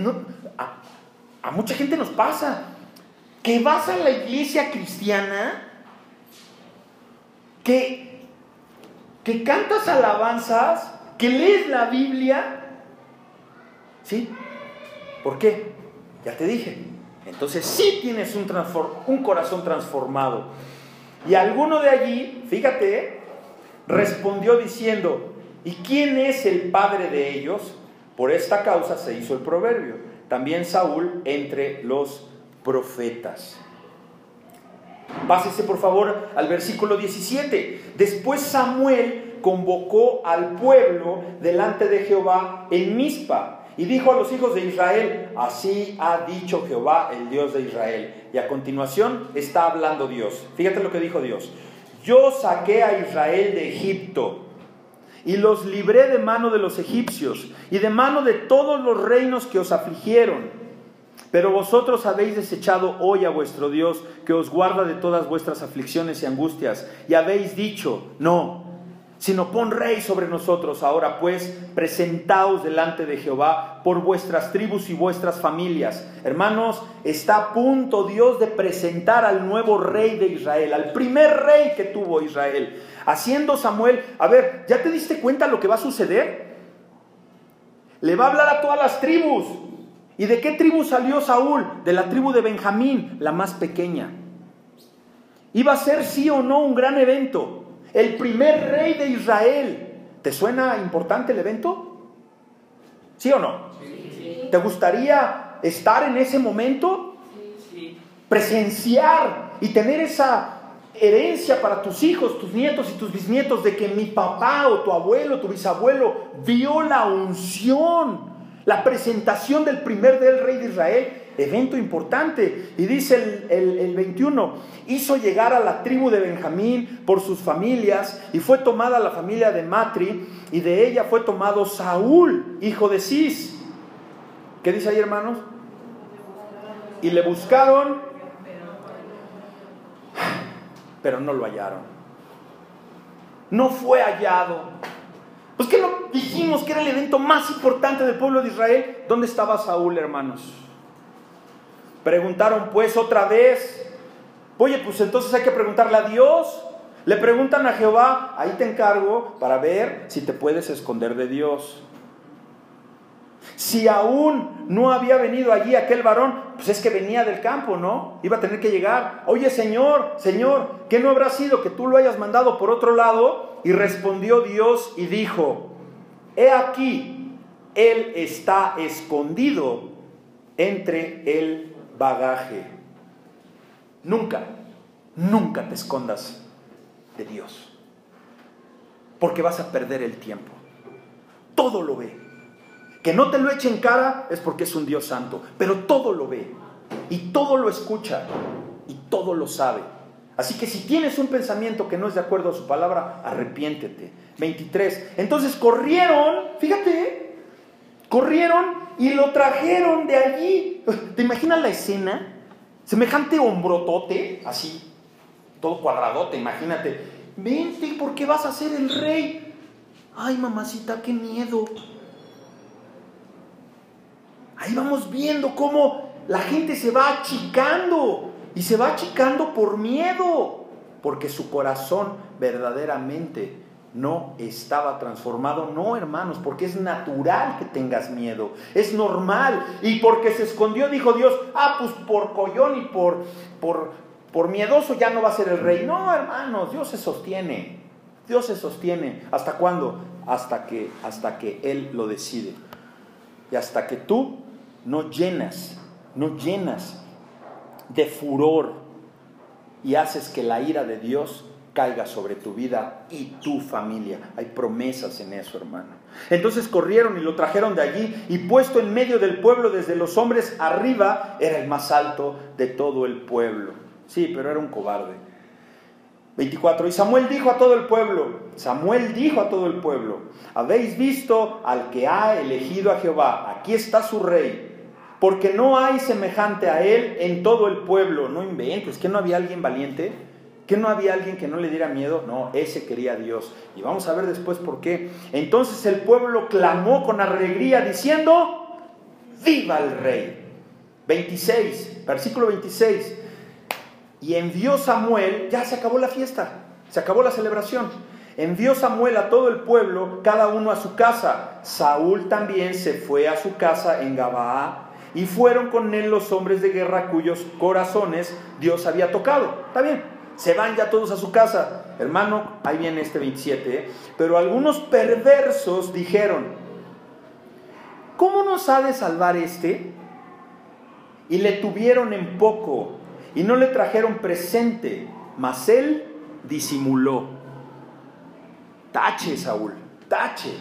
S1: a, a mucha gente nos pasa que vas a la iglesia cristiana que que cantas alabanzas, que lees la Biblia. ¿Sí? ¿Por qué? Ya te dije. Entonces sí tienes un, corazón transformado. Y alguno de allí, fíjate, respondió diciendo, ¿y quién es el padre de ellos? Por esta causa se hizo el proverbio. También Saúl entre los profetas. Pásese por favor al versículo 17. Después Samuel convocó al pueblo delante de Jehová en Mizpa y dijo a los hijos de Israel, así ha dicho Jehová, el Dios de Israel. Y a continuación está hablando Dios. Fíjate lo que dijo Dios. Yo saqué a Israel de Egipto y los libré de mano de los egipcios y de mano de todos los reinos que os afligieron pero vosotros habéis desechado hoy a vuestro Dios, que os guarda de todas vuestras aflicciones y angustias, y habéis dicho, no, sino pon rey sobre nosotros. Ahora pues, presentaos delante de Jehová por vuestras tribus y vuestras familias. Hermanos, está a punto Dios de presentar al nuevo rey de Israel, al primer rey que tuvo Israel. Haciendo Samuel, a ver, ¿ya te diste cuenta lo que va a suceder? Le va a hablar a todas las tribus. ¿Y de qué tribu salió Saúl? De la tribu de Benjamín, la más pequeña. Iba a ser sí o no un gran evento. El primer rey de Israel. ¿Te suena importante el evento? ¿Sí o no? ¿Te gustaría estar en ese momento? Presenciar y tener esa herencia para tus hijos, tus nietos y tus bisnietos de que mi papá o tu abuelo, tu bisabuelo vio la unción la presentación del primer del rey de Israel, evento importante. Y dice el, el, 21, hizo llegar a la tribu de Benjamín por sus familias y fue tomada la familia de Matri y de ella fue tomado Saúl, hijo de Cis. ¿Qué dice ahí hermanos? Y le buscaron, pero no lo hallaron. No fue hallado. Pues que no dijimos que era el evento más importante del pueblo de Israel. ¿Dónde estaba Saúl, hermanos? Preguntaron pues otra vez, Oye, pues entonces hay que preguntarle a Dios. Le preguntan a Jehová, ahí te encargo para ver si te puedes esconder de Dios. Si aún no había venido allí aquel varón, pues es que venía del campo, ¿no? Iba a tener que llegar. Oye, Señor, Señor, ¿qué no habrá sido que tú lo hayas mandado por otro lado? Y respondió Dios y dijo, he aquí, él está escondido entre el bagaje. Nunca, nunca te escondas de Dios, porque vas a perder el tiempo. Todo lo ve. Que no te lo eche en cara es porque es un Dios santo, pero todo lo ve y todo lo escucha y todo lo sabe. Así que si tienes un pensamiento que no es de acuerdo a su palabra, arrepiéntete. 23. Entonces corrieron, fíjate, corrieron y lo trajeron de allí. ¿Te imaginas la escena? Semejante hombrotote, así, todo cuadradote, imagínate. Vente, ¿por qué vas a ser el rey? Ay, mamacita, qué miedo. Ahí vamos viendo cómo la gente se va achicando y se va achicando por miedo, porque su corazón verdaderamente no estaba transformado. No, hermanos, porque es natural que tengas miedo. Es normal. Y porque se escondió, dijo Dios, ah, pues por collón y por, por, por miedoso ya no va a ser el rey. No, hermanos, Dios se sostiene. Dios se sostiene. ¿Hasta cuándo? Hasta que, hasta que Él lo decide. Y hasta que tú no llenas, no llenas de furor y haces que la ira de Dios caiga sobre tu vida y tu familia. Hay promesas en eso, hermano. Entonces corrieron y lo trajeron de allí y puesto en medio del pueblo desde los hombres arriba, era el más alto de todo el pueblo. Sí, pero era un cobarde. 24. Y Samuel dijo a todo el pueblo, Samuel dijo a todo el pueblo, habéis visto al que ha elegido a Jehová, aquí está su rey, porque no hay semejante a él en todo el pueblo. No inventes, que no había alguien valiente. ¿Que no había alguien que no le diera miedo? No, ese quería a Dios. Y vamos a ver después por qué. Entonces el pueblo clamó con alegría diciendo, viva el rey. 26, versículo 26. Y envió Samuel, ya se acabó la fiesta, se acabó la celebración. Envió Samuel a todo el pueblo, cada uno a su casa. Saúl también se fue a su casa en Gabaa y fueron con él los hombres de guerra cuyos corazones Dios había tocado. Está bien, se van ya todos a su casa. Hermano, ahí viene este 27. ¿eh? Pero algunos perversos dijeron, ¿cómo nos ha de salvar este? Y le tuvieron en poco y no le trajeron presente, mas él disimuló. Tache, Saúl, tache.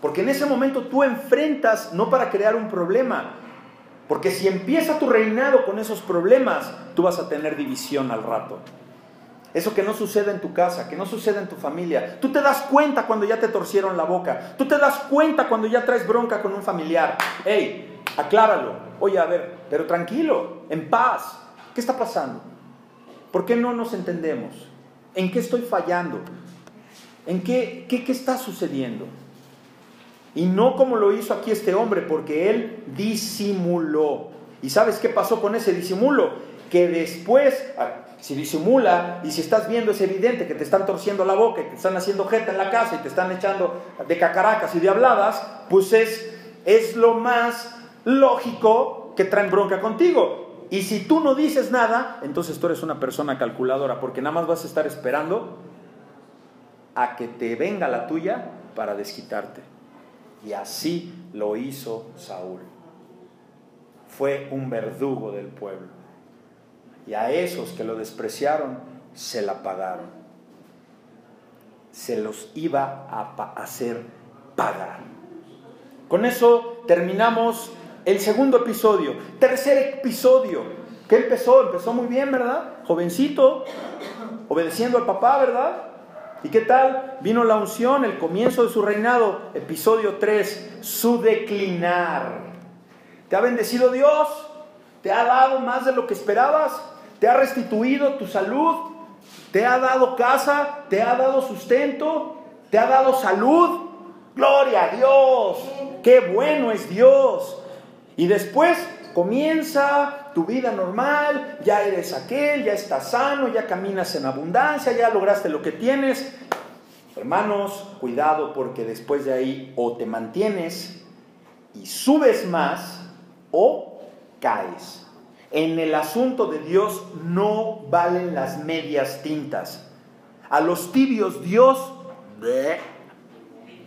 S1: Porque en ese momento tú enfrentas no para crear un problema, porque si empieza tu reinado con esos problemas, tú vas a tener división al rato. Eso que no sucede en tu casa, que no sucede en tu familia. Tú te das cuenta cuando ya te torcieron la boca. Tú te das cuenta cuando ya traes bronca con un familiar. Hey, acláralo. Oye, a ver, pero tranquilo, en paz. ¿Qué está pasando? ¿Por qué no nos entendemos? ¿En qué estoy fallando? ¿En qué, qué, qué está sucediendo? Y no como lo hizo aquí este hombre, porque él disimuló. ¿Y sabes qué pasó con ese disimulo? Que después, ah, si disimula y si estás viendo es evidente que te están torciendo la boca y te están haciendo jeta en la casa y te están echando de cacaracas y de habladas, pues es, es lo más lógico que traen bronca contigo. Y si tú no dices nada, entonces tú eres una persona calculadora, porque nada más vas a estar esperando a que te venga la tuya para desquitarte. Y así lo hizo Saúl. Fue un verdugo del pueblo. Y a esos que lo despreciaron, se la pagaron. Se los iba a hacer pagar. Con eso terminamos el segundo episodio. Tercer episodio. ¿Qué empezó? Empezó muy bien, ¿verdad? Jovencito, obedeciendo al papá, ¿verdad? ¿Y qué tal? Vino la unción, el comienzo de su reinado. Episodio 3, su declinar. ¿Te ha bendecido Dios? ¿Te ha dado más de lo que esperabas? ¿Te ha restituido tu salud? ¿Te ha dado casa? ¿Te ha dado sustento? ¿Te ha dado salud? Gloria a Dios. Qué bueno es Dios. Y después comienza tu vida normal, ya eres aquel, ya estás sano, ya caminas en abundancia, ya lograste lo que tienes. Hermanos, cuidado porque después de ahí o te mantienes y subes más o caes. En el asunto de Dios no valen las medias tintas. A los tibios Dios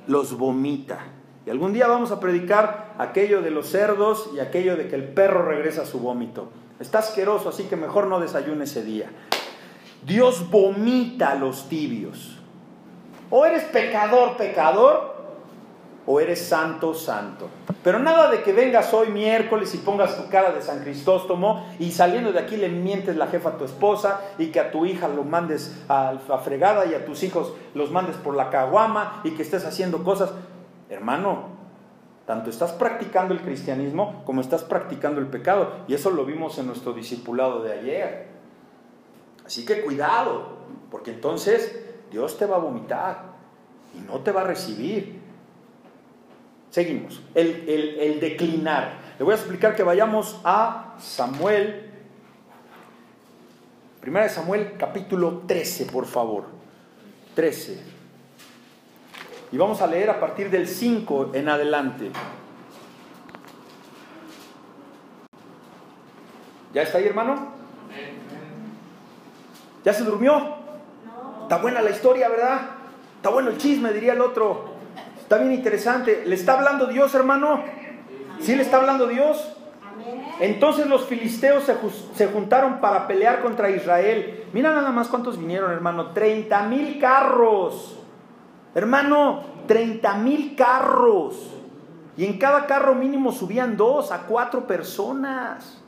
S1: los vomita. Y algún día vamos a predicar aquello de los cerdos y aquello de que el perro regresa a su vómito. Está asqueroso, así que mejor no desayune ese día. Dios vomita a los tibios. O eres pecador, pecador, o eres santo, santo. Pero nada de que vengas hoy miércoles y pongas tu cara de San Cristóstomo y saliendo de aquí le mientes la jefa a tu esposa y que a tu hija lo mandes a la fregada y a tus hijos los mandes por la caguama y que estés haciendo cosas. Hermano, tanto estás practicando el cristianismo como estás practicando el pecado. Y eso lo vimos en nuestro discipulado de ayer. Así que cuidado, porque entonces Dios te va a vomitar y no te va a recibir. Seguimos. El, declinar. Le voy a explicar que vayamos a Samuel. Primera de Samuel, capítulo 13, por favor. 13. Y vamos a leer a partir del 5 en adelante. ¿Ya está ahí, hermano? ¿Ya se durmió? Está buena la historia, ¿verdad? Está bueno el chisme, diría el otro. Está bien interesante. ¿Le está hablando Dios, hermano? ¿Sí le está hablando Dios? Entonces los filisteos se, juntaron para pelear contra Israel. Mira nada más cuántos vinieron, hermano. 30 mil carros. Hermano, 30 mil carros. Y en cada carro mínimo subían dos a cuatro personas.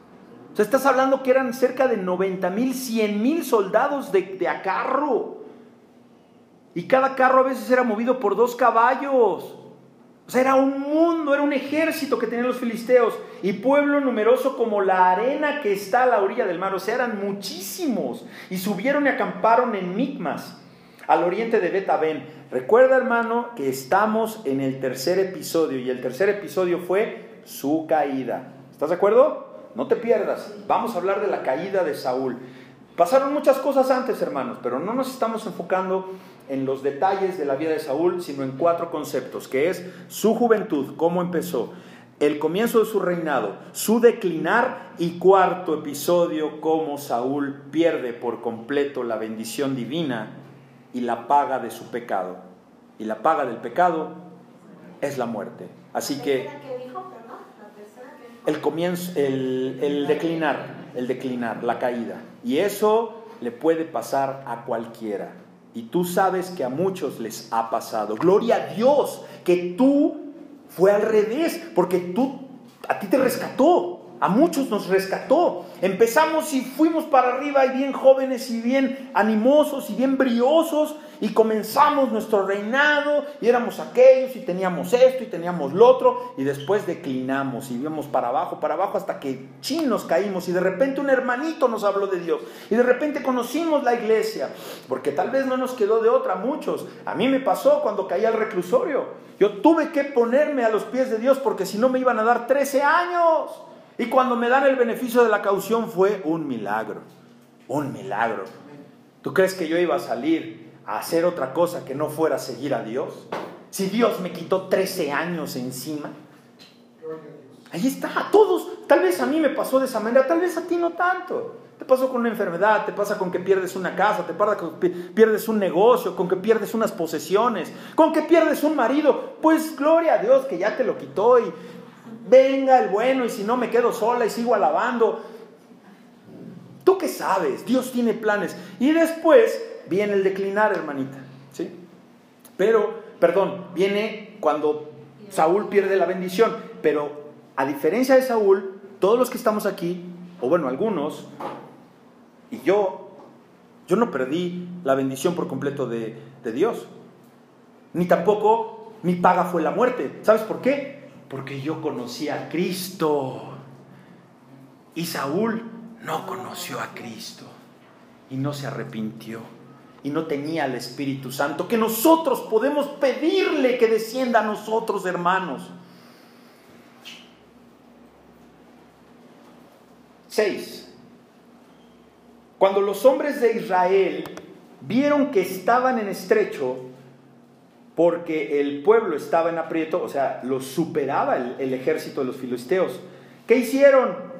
S1: O sea, estás hablando que eran cerca de 90 mil, 100 mil soldados de, de a carro. Y cada carro a veces era movido por dos caballos. O sea, era un mundo, era un ejército que tenían los filisteos y pueblo numeroso como la arena que está a la orilla del mar. O sea, eran muchísimos. Y subieron y acamparon en Micmas, al oriente de Betabén. Recuerda, hermano, que estamos en el tercer episodio y el tercer episodio fue su caída. ¿Estás de acuerdo? No te pierdas. Vamos a hablar de la caída de Saúl. Pasaron muchas cosas antes, hermanos, pero no nos estamos enfocando en los detalles de la vida de Saúl, sino en cuatro conceptos, que es su juventud, cómo empezó, el comienzo de su reinado, su declinar y cuarto episodio, cómo Saúl pierde por completo la bendición divina y la paga de su pecado. Y la paga del pecado es la muerte. Así que el comienzo, el, el declinar, el declinar, la caída. Y eso le puede pasar a cualquiera. Y tú sabes que a muchos les ha pasado. Gloria a Dios que tú fue al revés, porque tú a ti te rescató. A muchos nos rescató. Empezamos y fuimos para arriba y bien jóvenes y bien animosos y bien briosos y comenzamos nuestro reinado y éramos aquellos y teníamos esto y teníamos lo otro y después declinamos y íbamos para abajo, para abajo hasta que chin nos caímos y de repente un hermanito nos habló de Dios y de repente conocimos la iglesia porque tal vez no nos quedó de otra muchos. A mí me pasó cuando caí al reclusorio. Yo tuve que ponerme a los pies de Dios porque si no me iban a dar 13 años. Y cuando me dan el beneficio de la caución fue un milagro, un milagro. ¿Tú crees que yo iba a salir a hacer otra cosa que no fuera seguir a Dios? Si Dios me quitó 13 años encima. Ahí está, a todos. Tal vez a mí me pasó de esa manera, tal vez a ti no tanto. Te pasó con una enfermedad, te pasa con que pierdes una casa, te pasa con que pierdes un negocio, con que pierdes unas posesiones, con que pierdes un marido. Pues gloria a Dios que ya te lo quitó y venga el bueno y si no me quedo sola y sigo alabando. ¿Tú qué sabes? Dios tiene planes. Y después viene el declinar, hermanita. ¿sí? Pero, perdón, viene cuando Saúl pierde la bendición. Pero a diferencia de Saúl, todos los que estamos aquí, o bueno, algunos, y yo, yo no perdí la bendición por completo de, de Dios. Ni tampoco mi paga fue la muerte. ¿Sabes por qué? Porque yo conocí a Cristo. Y Saúl no conoció a Cristo y no se arrepintió y no tenía el Espíritu Santo, que nosotros podemos pedirle que descienda a nosotros, hermanos. 6. Cuando los hombres de Israel vieron que estaban en estrecho, porque el pueblo estaba en aprieto, o sea, los superaba el, el ejército de los filisteos, ¿qué hicieron?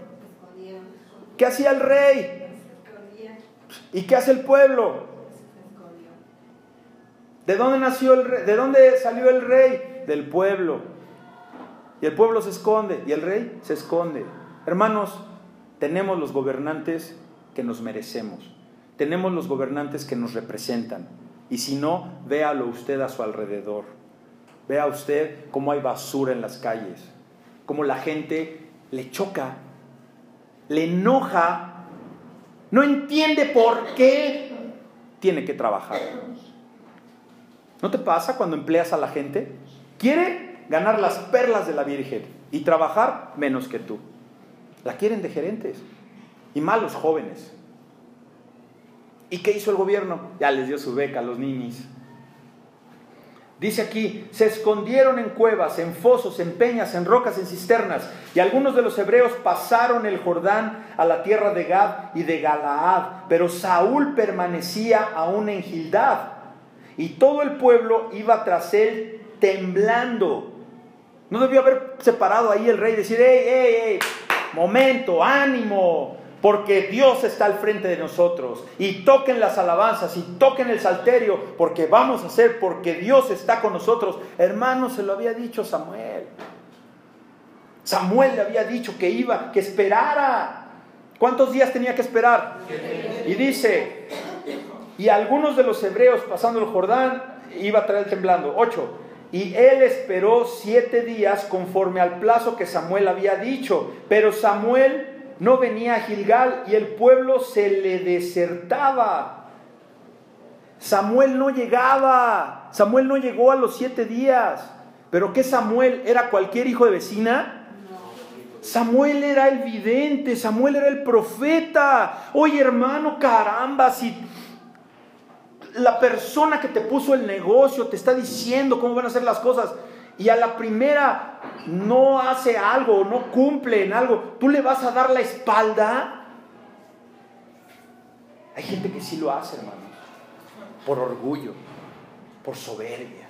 S1: ¿Qué hacía el rey? ¿Y qué hace el pueblo? ¿De dónde nació el rey? ¿De dónde salió el rey? Del pueblo. Y el pueblo se esconde y el rey se esconde. Hermanos, tenemos los gobernantes que nos merecemos. Tenemos los gobernantes que nos representan. Y si no, véalo usted a su alrededor. Vea usted cómo hay basura en las calles, cómo la gente le choca, le enoja, no entiende por qué tiene que trabajar. ¿No te pasa cuando empleas a la gente? Quiere ganar las perlas de la Virgen y trabajar menos que tú. La quieren de gerentes y malos jóvenes. ¿Y qué hizo el gobierno? Ya les dio su beca a los ninis. Dice aquí, se escondieron en cuevas, en fosos, en peñas, en rocas, en cisternas, y algunos de los hebreos pasaron el Jordán a la tierra de Gad y de Galaad, pero Saúl permanecía aún en Gildad, y todo el pueblo iba tras él temblando. No debió haber separado ahí el rey y decir, hey, hey, hey, momento, ánimo, porque Dios está al frente de nosotros. Y toquen las alabanzas y toquen el salterio, porque vamos a hacer, porque Dios está con nosotros. Hermano, se lo había dicho Samuel. Samuel le había dicho que iba, que esperara. ¿Cuántos días tenía que esperar? Y dice, y algunos de los hebreos pasando el Jordán iba a traer temblando. Ocho. Y él esperó siete días conforme al plazo que Samuel había dicho. Pero Samuel no venía a Gilgal y el pueblo se le desertaba. Samuel no llegaba. Samuel no llegó a los siete días. ¿Pero qué Samuel? ¿Era cualquier hijo de vecina? Samuel era el vidente, Samuel era el profeta. Oye hermano, caramba, si la persona que te puso el negocio te está diciendo cómo van a ser las cosas y a la primera no hace algo, no cumple en algo, tú le vas a dar la espalda. Hay gente que sí lo hace, hermano, por orgullo, por soberbia.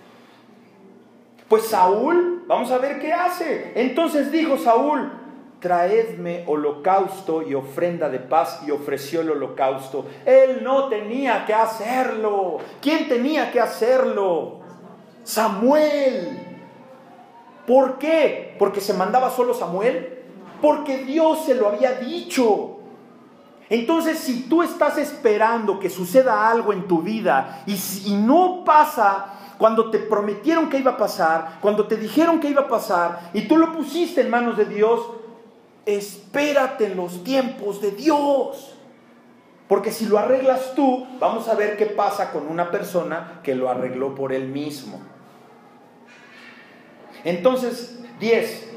S1: Pues Saúl, vamos a ver qué hace. Entonces dijo Saúl, traedme holocausto y ofrenda de paz y ofreció el holocausto. Él no tenía que hacerlo. ¿Quién tenía que hacerlo? Samuel. ¿Por qué? ¿Porque se mandaba solo Samuel? Porque Dios se lo había dicho. Entonces, si tú estás esperando que suceda algo en tu vida y si no pasa cuando te prometieron que iba a pasar, cuando te dijeron que iba a pasar y tú lo pusiste en manos de Dios, espérate en los tiempos de Dios. Porque si lo arreglas tú, vamos a ver qué pasa con una persona que lo arregló por él mismo. Entonces, 10.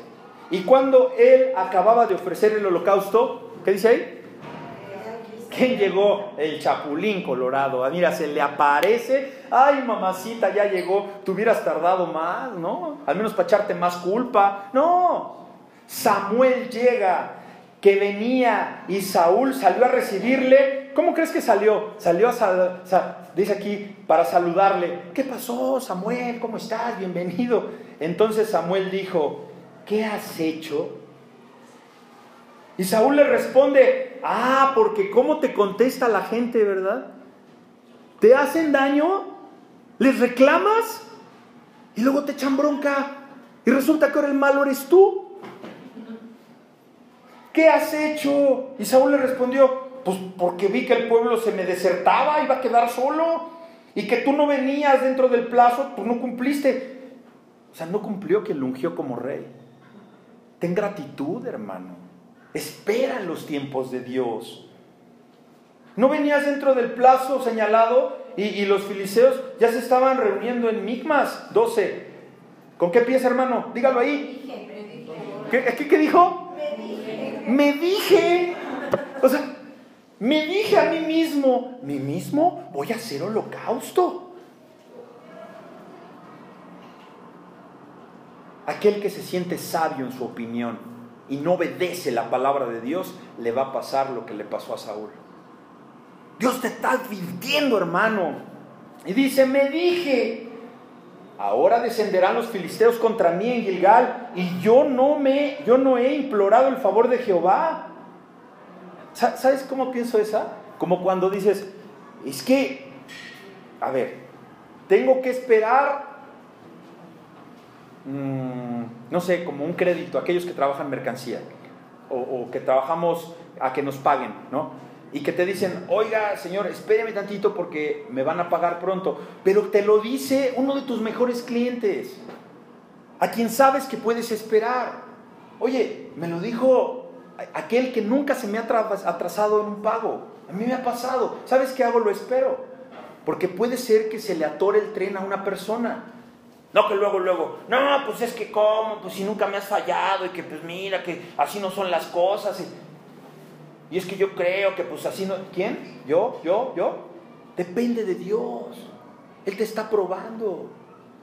S1: Y cuando él acababa de ofrecer el holocausto, ¿qué dice ahí? ¿Quién llegó? El chapulín colorado. Ah, mira, se le aparece. Ay, mamacita, ya llegó. Te hubieras tardado más, ¿no? Al menos para echarte más culpa. No. Samuel llega, que venía y Saúl salió a recibirle. ¿Cómo crees que salió? Salió a, dice aquí, para saludarle. ¿Qué pasó, Samuel? ¿Cómo estás? Bienvenido. Entonces Samuel dijo, ¿qué has hecho? Y Saúl le responde, ah, porque ¿cómo te contesta la gente, verdad? ¿Te hacen daño? ¿Les reclamas? Y luego te echan bronca. Y resulta que ahora el malo eres tú. ¿Qué has hecho? Y Saúl le respondió, pues porque vi que el pueblo se me desertaba, iba a quedar solo. Y que tú no venías dentro del plazo, pues no cumpliste. O sea, no cumplió quien lo ungió como rey. Ten gratitud, hermano. Espera los tiempos de Dios. ¿No venías dentro del plazo señalado y, los filisteos ya se estaban reuniendo en Micmas 12? ¿Con qué pies, hermano? Dígalo ahí. ¿Qué, qué dijo? Me dije. O sea, me dije a mí mismo, mí mismo voy a hacer holocausto. aquel que se siente sabio en su opinión. y no obedece la palabra de Dios, le va a pasar lo que le pasó a Saúl. Dios te está advirtiendo, hermano. Y dice, me dije, ahora descenderán los filisteos contra mí en Gilgal y yo no me yo no he implorado el favor de Jehová. ¿Sabes cómo pienso esa? Como cuando dices, es que a ver, tengo que esperar mm, no sé, como un crédito, aquellos que trabajan mercancía o, o que trabajamos a que nos paguen, ¿no? Y que te dicen, oiga, señor, espéreme tantito porque me van a pagar pronto. Pero te lo dice uno de tus mejores clientes, a quien sabes que puedes esperar. Oye, me lo dijo aquel que nunca se me ha atrasado en un pago. A mí me ha pasado. ¿Sabes qué hago? Lo espero. Porque puede ser que se le atore el tren a una persona. No que luego, luego, no, pues es que cómo, pues si nunca me has fallado y que pues mira, que así no son las cosas. Es que yo creo que pues así no... ¿Quién? ¿Yo? ¿Yo? ¿Yo? Depende de Dios. Él te está probando.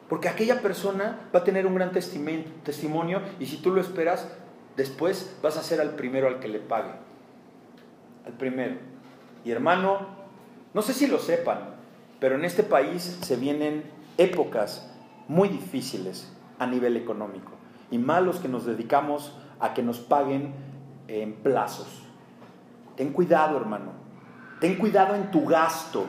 S1: Porque aquella persona va a tener un gran testimonio y si tú lo esperas, después vas a ser al primero al que le pague. Al primero. Y hermano, no sé si lo sepan, pero en este país se vienen épocas muy difíciles a nivel económico. Y malos que nos dedicamos a que nos paguen en plazos. Ten cuidado, hermano. Ten cuidado en tu gasto.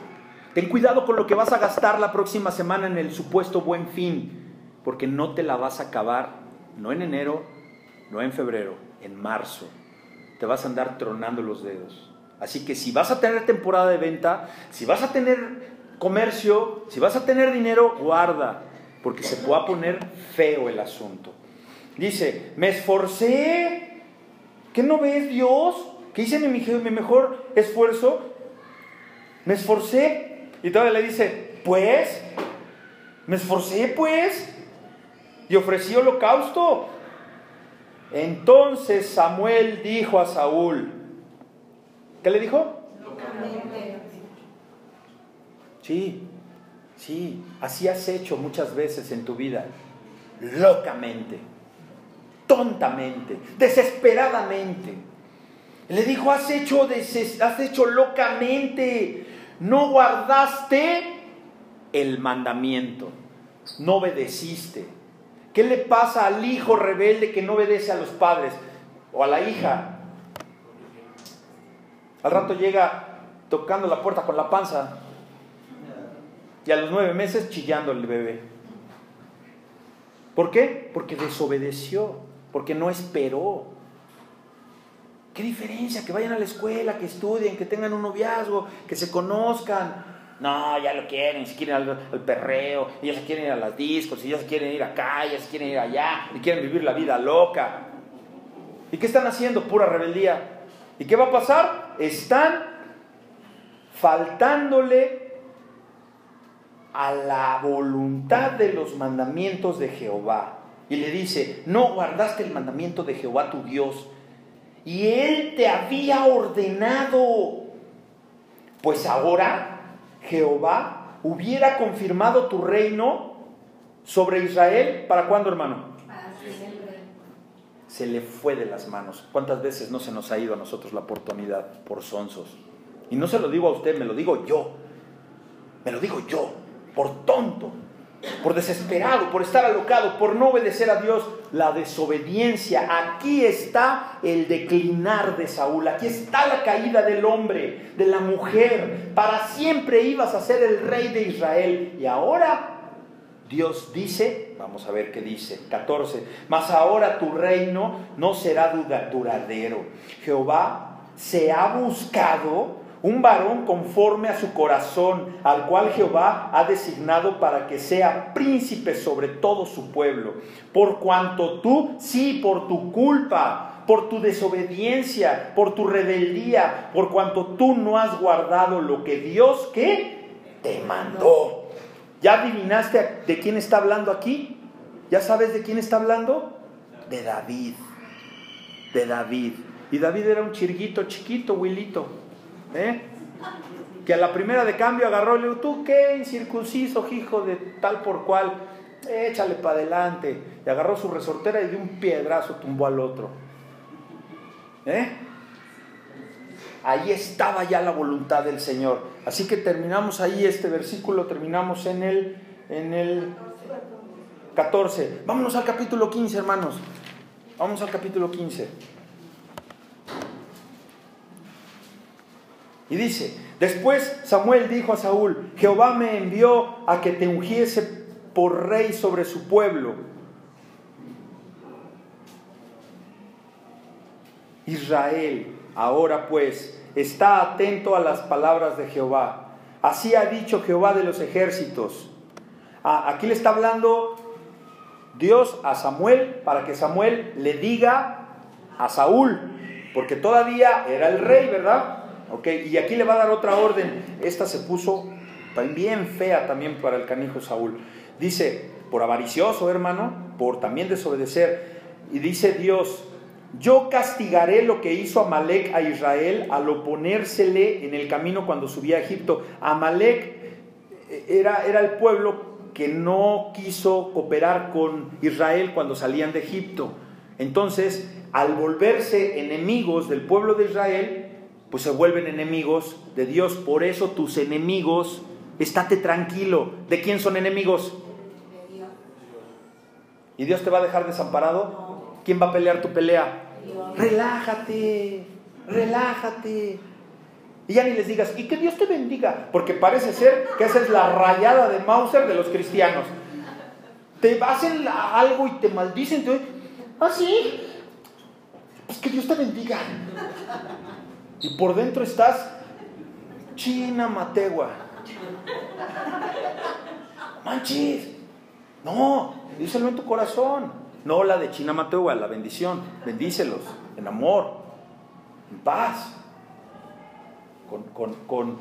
S1: Ten cuidado con lo que vas a gastar la próxima semana en el supuesto buen fin, porque no te la vas a acabar, no en enero, no en febrero, en marzo. Te vas a andar tronando los dedos. Así que si vas a tener temporada de venta, si vas a tener comercio, si vas a tener dinero, guarda, porque se puede poner feo el asunto. Dice, me esforcé. ¿Qué no ves Dios? Que hice mi, mi mejor esfuerzo, me esforcé. Y todavía le dice, pues, me esforcé pues, y ofrecí holocausto. Entonces Samuel dijo a Saúl, ¿qué le dijo? Locamente. Sí, sí, así has hecho muchas veces en tu vida, locamente, tontamente, desesperadamente. Le dijo, has hecho, has hecho locamente, no guardaste el mandamiento, no obedeciste. ¿Qué le pasa al hijo rebelde que no obedece a los padres o a la hija? Al rato llega tocando la puerta con la panza y a los nueve meses chillando el bebé. ¿Por qué? Porque desobedeció, porque no esperó. ¿Qué diferencia? Que vayan a la escuela, que estudien, que tengan un noviazgo, que se conozcan. No, ya lo quieren, si quieren al, al, perreo, ya se quieren ir a las discos, se quieren ir acá, se quieren ir allá, y quieren vivir la vida loca. ¿Y qué están haciendo? Pura rebeldía. ¿Y qué va a pasar? Están faltándole a la voluntad de los mandamientos de Jehová. Y le dice, no guardaste el mandamiento de Jehová tu Dios y Él te había ordenado. Pues ahora Jehová hubiera confirmado tu reino sobre Israel. ¿Para cuándo, hermano? Se le fue de las manos. ¿Cuántas veces no se nos ha ido a nosotros la oportunidad por sonsos? Y no se lo digo a usted, me lo digo yo. Me lo digo yo, por tonto por desesperado, por estar alocado, por no obedecer a Dios, la desobediencia. Aquí está el declinar de Saúl, aquí está la caída del hombre, de la mujer. Para siempre ibas a ser el rey de Israel y ahora Dios dice, vamos a ver qué dice, 14, mas ahora tu reino no será duradero. Jehová se ha buscado un varón conforme a su corazón, al cual Jehová ha designado para que sea príncipe sobre todo su pueblo. Por cuanto tú, sí, por tu culpa, por tu desobediencia, por tu rebeldía, por cuanto tú no has guardado lo que Dios te mandó. ¿Ya adivinaste de quién está hablando aquí? ¿Ya sabes de quién está hablando? De David. De David. Y David era un chirguito chiquito, Wilito. ¿Eh? Que a la primera de cambio agarró y le dijo, tú qué, incircunciso, hijo de tal por cual, échale para adelante. Y agarró su resortera y de un piedrazo tumbó al otro. ¿Eh? Ahí estaba ya la voluntad del Señor. Así que terminamos ahí este versículo, terminamos en el, en el 14. Vámonos al capítulo 15, hermanos. Vamos al capítulo 15. Y dice, después Samuel dijo a Saúl, Jehová me envió a que te ungiese por rey sobre su pueblo. Israel, ahora pues, está atento a las palabras de Jehová. Así ha dicho Jehová de los ejércitos. Ah, aquí le está hablando Dios a Samuel para que Samuel le diga a Saúl, porque todavía era el rey, ¿verdad? Y aquí le va a dar otra orden. Esta se puso bien fea también para el canijo Saúl. Dice, por avaricioso, hermano, por también desobedecer. Y dice Dios, yo castigaré lo que hizo Amalek a Israel al oponérsele en el camino cuando subía a Egipto. Amalek era, era el pueblo que no quiso cooperar con Israel cuando salían de Egipto. Entonces, al volverse enemigos del pueblo de Israel, pues se vuelven enemigos de Dios. Por eso tus enemigos, estate tranquilo. ¿De quién son enemigos? ¿Y Dios te va a dejar desamparado? ¿Quién va a pelear tu pelea? Relájate, relájate. Y ya ni les digas, y que Dios te bendiga, porque parece ser que esa es la rayada de Mauser de los cristianos. Te hacen algo y te maldicen, te... ¿ah, sí? Pues que Dios te bendiga. Y por dentro estás china mategua. Manchis. No, díselo en tu corazón. No la de china mategua, la bendición. Bendícelos en amor, en paz con, con,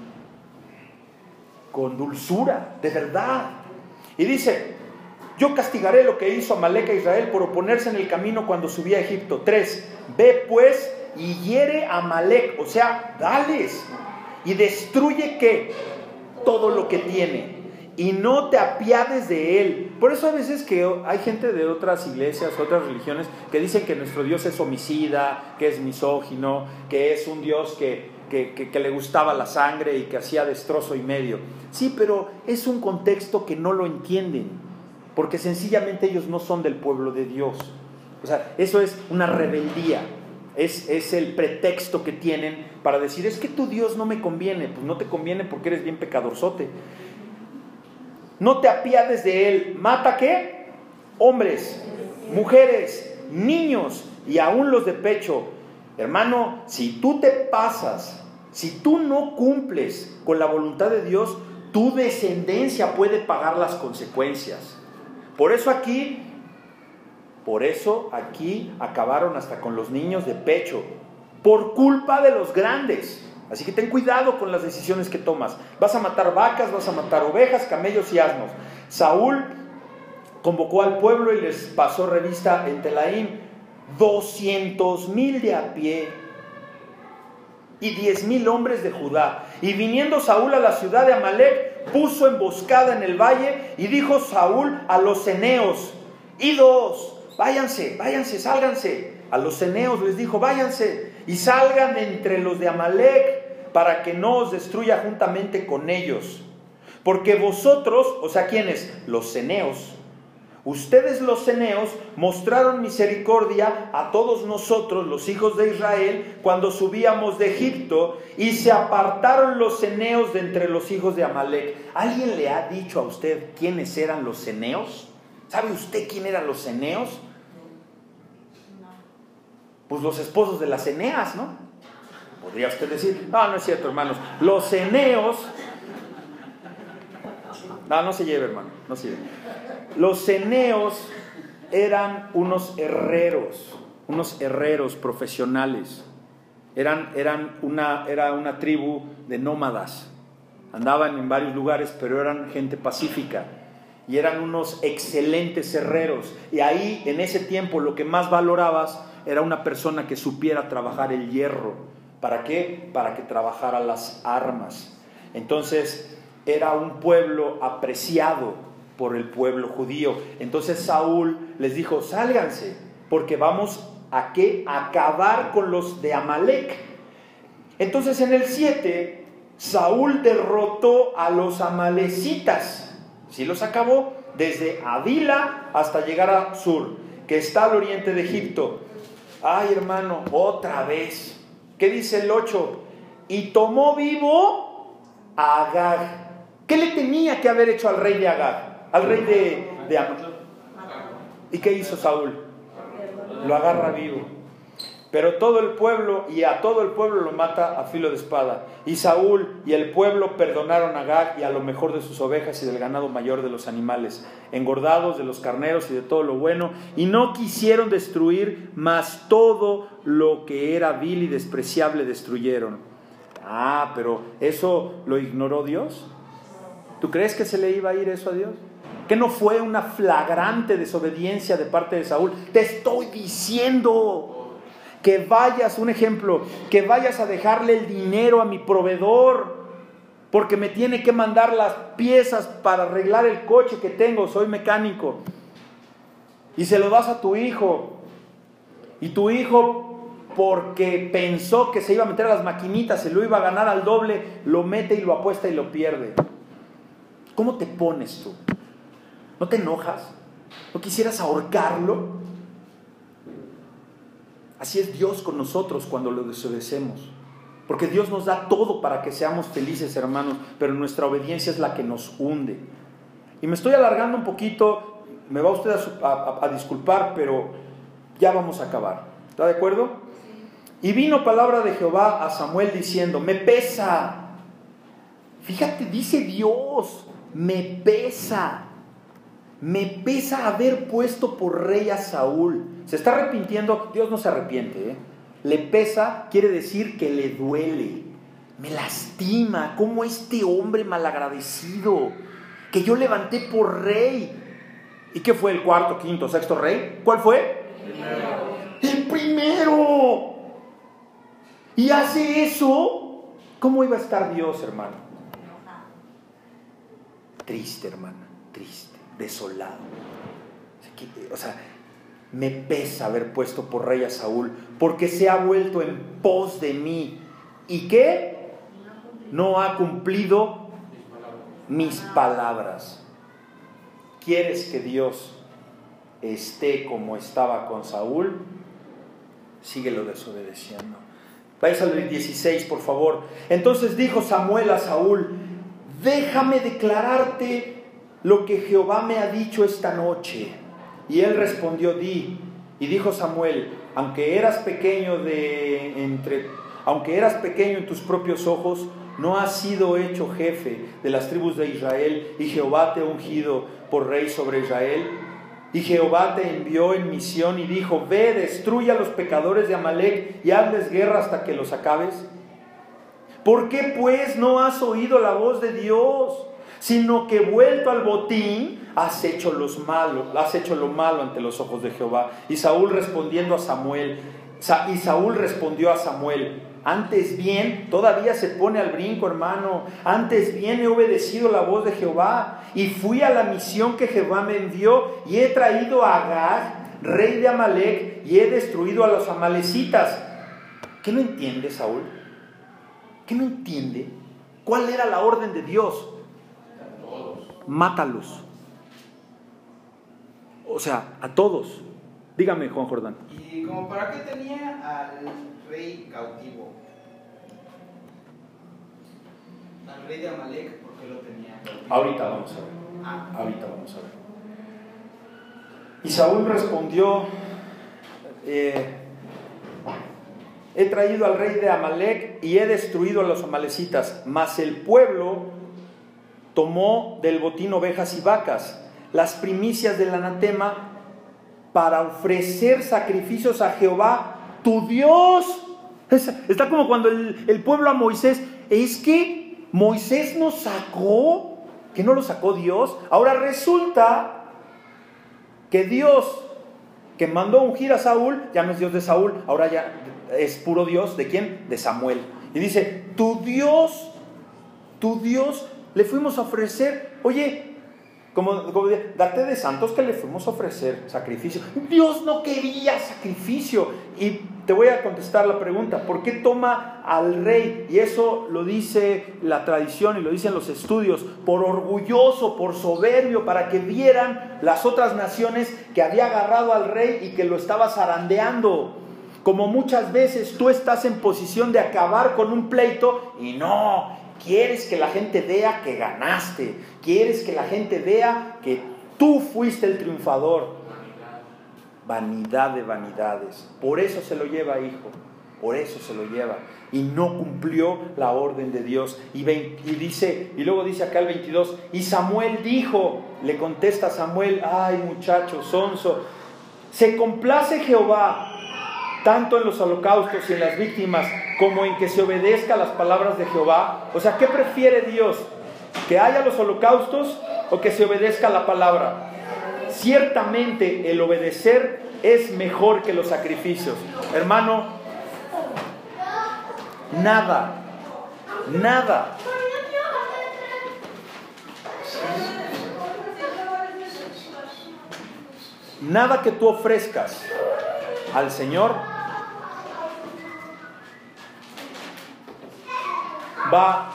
S1: con, dulzura, de verdad. Y dice, yo castigaré lo que hizo Amalek a Israel por oponerse en el camino cuando subía a Egipto. Tres, ve pues y hiere a Amalek, o sea, dales y destruye que todo lo que tiene y no te apiades de él. Por eso a veces que hay gente de otras iglesias, otras religiones, que dicen que nuestro Dios es homicida, que es misógino, que es un Dios que, que, le gustaba la sangre y que hacía destrozo y medio. Sí, pero es un contexto que no lo entienden, porque sencillamente ellos no son del pueblo de Dios. O sea, eso es una rebeldía. Es, es, el pretexto que tienen para decir, es que tu Dios no me conviene. Pues no te conviene porque eres bien pecadorzote. No te apiades de él. ¿Mata qué? Hombres, mujeres, niños y aún los de pecho Hermano, si tú te pasas, si tú no cumples con la voluntad de Dios, tu descendencia puede pagar las consecuencias. Por eso aquí, por eso aquí acabaron hasta con los niños de pecho, por culpa de los grandes. Así que ten cuidado con las decisiones que tomas. Vas a matar vacas, vas a matar ovejas, camellos y asnos. Saúl convocó al pueblo y les pasó revista en Telaín doscientos mil de a pie y diez mil hombres de Judá. Y viniendo Saúl a la ciudad de Amalek, puso emboscada en el valle y dijo Saúl a los eneos, idos, váyanse, váyanse, sálganse. A los eneos les dijo, váyanse y salgan entre los de Amalek para que no os destruya juntamente con ellos. Porque vosotros, o sea, ¿quiénes? Los ceneos, Ustedes los ceneos mostraron misericordia a todos nosotros, los hijos de Israel, cuando subíamos de Egipto, y se apartaron los ceneos de entre los hijos de Amalek. ¿Alguien le ha dicho a usted quiénes eran los ceneos? ¿Sabe usted quién eran los ceneos? Pues los esposos de las ceneas, ¿no? Podría usted decir, no, no es cierto, hermanos. Los ceneos. No, no se lleve, hermano, no se lleve. Los ceneos eran unos herreros, unos herreros profesionales. Eran, eran una, era una tribu de nómadas. Andaban en varios lugares, pero eran gente pacífica. Y eran unos excelentes herreros. Y ahí, en ese tiempo, lo que más valorabas era una persona que supiera trabajar el hierro. ¿Para qué? Para que trabajara las armas. Entonces, era un pueblo apreciado por el pueblo judío. Entonces Saúl les dijo, sálganse, porque vamos a qué? Acabar con los de Amalek. Entonces en el 7, Saúl derrotó a los amalecitas. Si los acabó desde Avila hasta llegar a Sur, que está al oriente de Egipto. Ay, hermano, otra vez. ¿Qué dice el 8? Y tomó vivo a Agag. ¿Qué le tenía que haber hecho al rey de Agag? Al rey de, de ¿Y qué hizo Saúl? Lo agarra vivo. Pero todo el pueblo, y a todo el pueblo lo mata a filo de espada. Y Saúl y el pueblo perdonaron a Gag y a lo mejor de sus ovejas y del ganado mayor de los animales, engordados de los carneros y de todo lo bueno, y no quisieron destruir, mas todo lo que era vil y despreciable destruyeron. Ah, pero ¿eso lo ignoró Dios? ¿Tú crees que se le iba a ir eso a Dios? ¿Que no fue una flagrante desobediencia de parte de Saúl? Te estoy diciendo que vayas, un ejemplo, que vayas a dejarle el dinero a mi proveedor, porque me tiene que mandar las piezas para arreglar el coche que tengo, soy mecánico, y se lo das a tu hijo, y tu hijo, porque pensó que se iba a meter a las maquinitas, se lo iba a ganar al doble, lo mete y lo apuesta y lo pierde. ¿Cómo te pones tú? ¿No te enojas? ¿No quisieras ahorcarlo? Así es Dios con nosotros cuando lo desobedecemos. Porque Dios nos da todo para que seamos felices, hermanos, pero nuestra obediencia es la que nos hunde. Y me estoy alargando un poquito, me va usted a, disculpar, pero ya vamos a acabar. ¿Está de acuerdo? Y vino palabra de Jehová a Samuel diciendo, me pesa. Fíjate, dice Dios, me pesa. Me pesa haber puesto por rey a Saúl se está arrepintiendo, Dios no se arrepiente. ¿eh? Le pesa, quiere decir que le duele. Me lastima como este hombre malagradecido que yo levanté por rey. ¿Y qué fue el cuarto, quinto, sexto rey? ¿Cuál fue? El primero. Y hace eso. ¿Cómo iba a estar Dios, hermano? Triste, hermana, triste, desolado. O sea, me pesa haber puesto por rey a Saúl, porque se ha vuelto en pos de mí. ¿Y qué? No ha cumplido mis palabras. ¿Quieres que Dios esté como estaba con Saúl? Síguelo desobedeciendo. Vais al 16, por favor. Entonces dijo Samuel a Saúl, déjame declararte lo que Jehová me ha dicho esta noche. Y él respondió, di. Y dijo Samuel, aunque eras pequeño de entre aunque eras pequeño en tus propios ojos, no has sido hecho jefe de las tribus de Israel y Jehová te ha ungido por rey sobre Israel. Y Jehová te envió en misión y dijo, ve, destruye a los pecadores de Amalek y hazles guerra hasta que los acabes. ¿Por qué pues no has oído la voz de Dios? Sino que vuelto al botín, has hecho, los has hecho lo malo ante los ojos de Jehová. Y Saúl respondiendo a Samuel, y Saúl respondió a Samuel, antes bien, todavía se pone al brinco, hermano. Antes bien he obedecido la voz de Jehová y fui a la misión que Jehová me envió y he traído a Agag, rey de Amalek, y he destruido a los amalecitas. ¿Qué no entiende Saúl? ¿Qué no entiende? ¿Cuál era la orden de Dios? Mátalos. O sea, a todos. Dígame, Juan Jordán.
S2: ¿Y como para qué tenía al rey cautivo? Al rey de Amalek, ¿por qué lo tenía cautivo?
S1: Ahorita vamos a ver. Ah. Ahorita vamos a ver. Y Saúl respondió, eh, he traído al rey de Amalek y he destruido a los amalecitas, mas el pueblo tomó del botín ovejas y vacas, las primicias del anatema, para ofrecer sacrificios a Jehová, tu Dios. Está como cuando el, pueblo a Moisés, es que Moisés nos sacó, que no lo sacó Dios. Ahora resulta que Dios que mandó ungir a Saúl, ya no es Dios de Saúl, ahora ya es puro Dios, ¿de quién? De Samuel. Y dice, tu Dios, tu Dios le fuimos a ofrecer, oye, Como, como date de santos que le fuimos a ofrecer sacrificio. Dios no quería sacrificio. Y te voy a contestar la pregunta, ¿por qué toma al rey? Y eso lo dice la tradición y lo dicen los estudios, por orgulloso, por soberbio, para que vieran las otras naciones que había agarrado al rey y que lo estaba zarandeando. Como muchas veces tú estás en posición de acabar con un pleito y no, quieres que la gente vea que ganaste, quieres que la gente vea que tú fuiste el triunfador. Vanidad de vanidades. Por eso se lo lleva, hijo. Por eso se lo lleva. Y no cumplió la orden de Dios. Y, vein- y dice, y luego dice acá el 22, y Samuel dijo, le contesta Samuel, ay muchacho, sonso, se complace Jehová tanto en los holocaustos y en las víctimas como en que se obedezca las palabras de Jehová. O sea, ¿qué prefiere Dios? ¿Que haya los holocaustos o que se obedezca la palabra? Ciertamente el obedecer es mejor que los sacrificios. Hermano, nada, nada Nada que tú ofrezcas al Señor va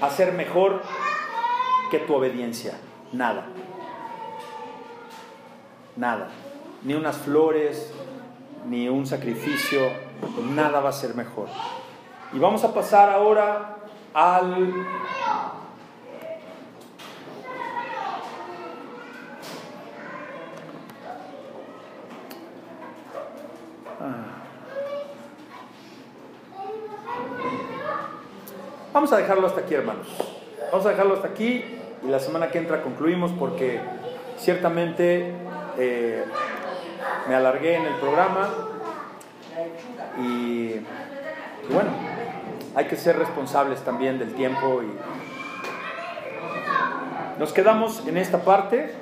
S1: a ser mejor que tu obediencia. Nada. Nada. Ni unas flores, ni un sacrificio, nada va a ser mejor. Y vamos a pasar ahora al Vamos a dejarlo hasta aquí, hermanos. Vamos a dejarlo hasta aquí y la semana que entra concluimos porque ciertamente eh, me alargué en el programa y, y bueno, hay que ser responsables también del tiempo y nos quedamos en esta parte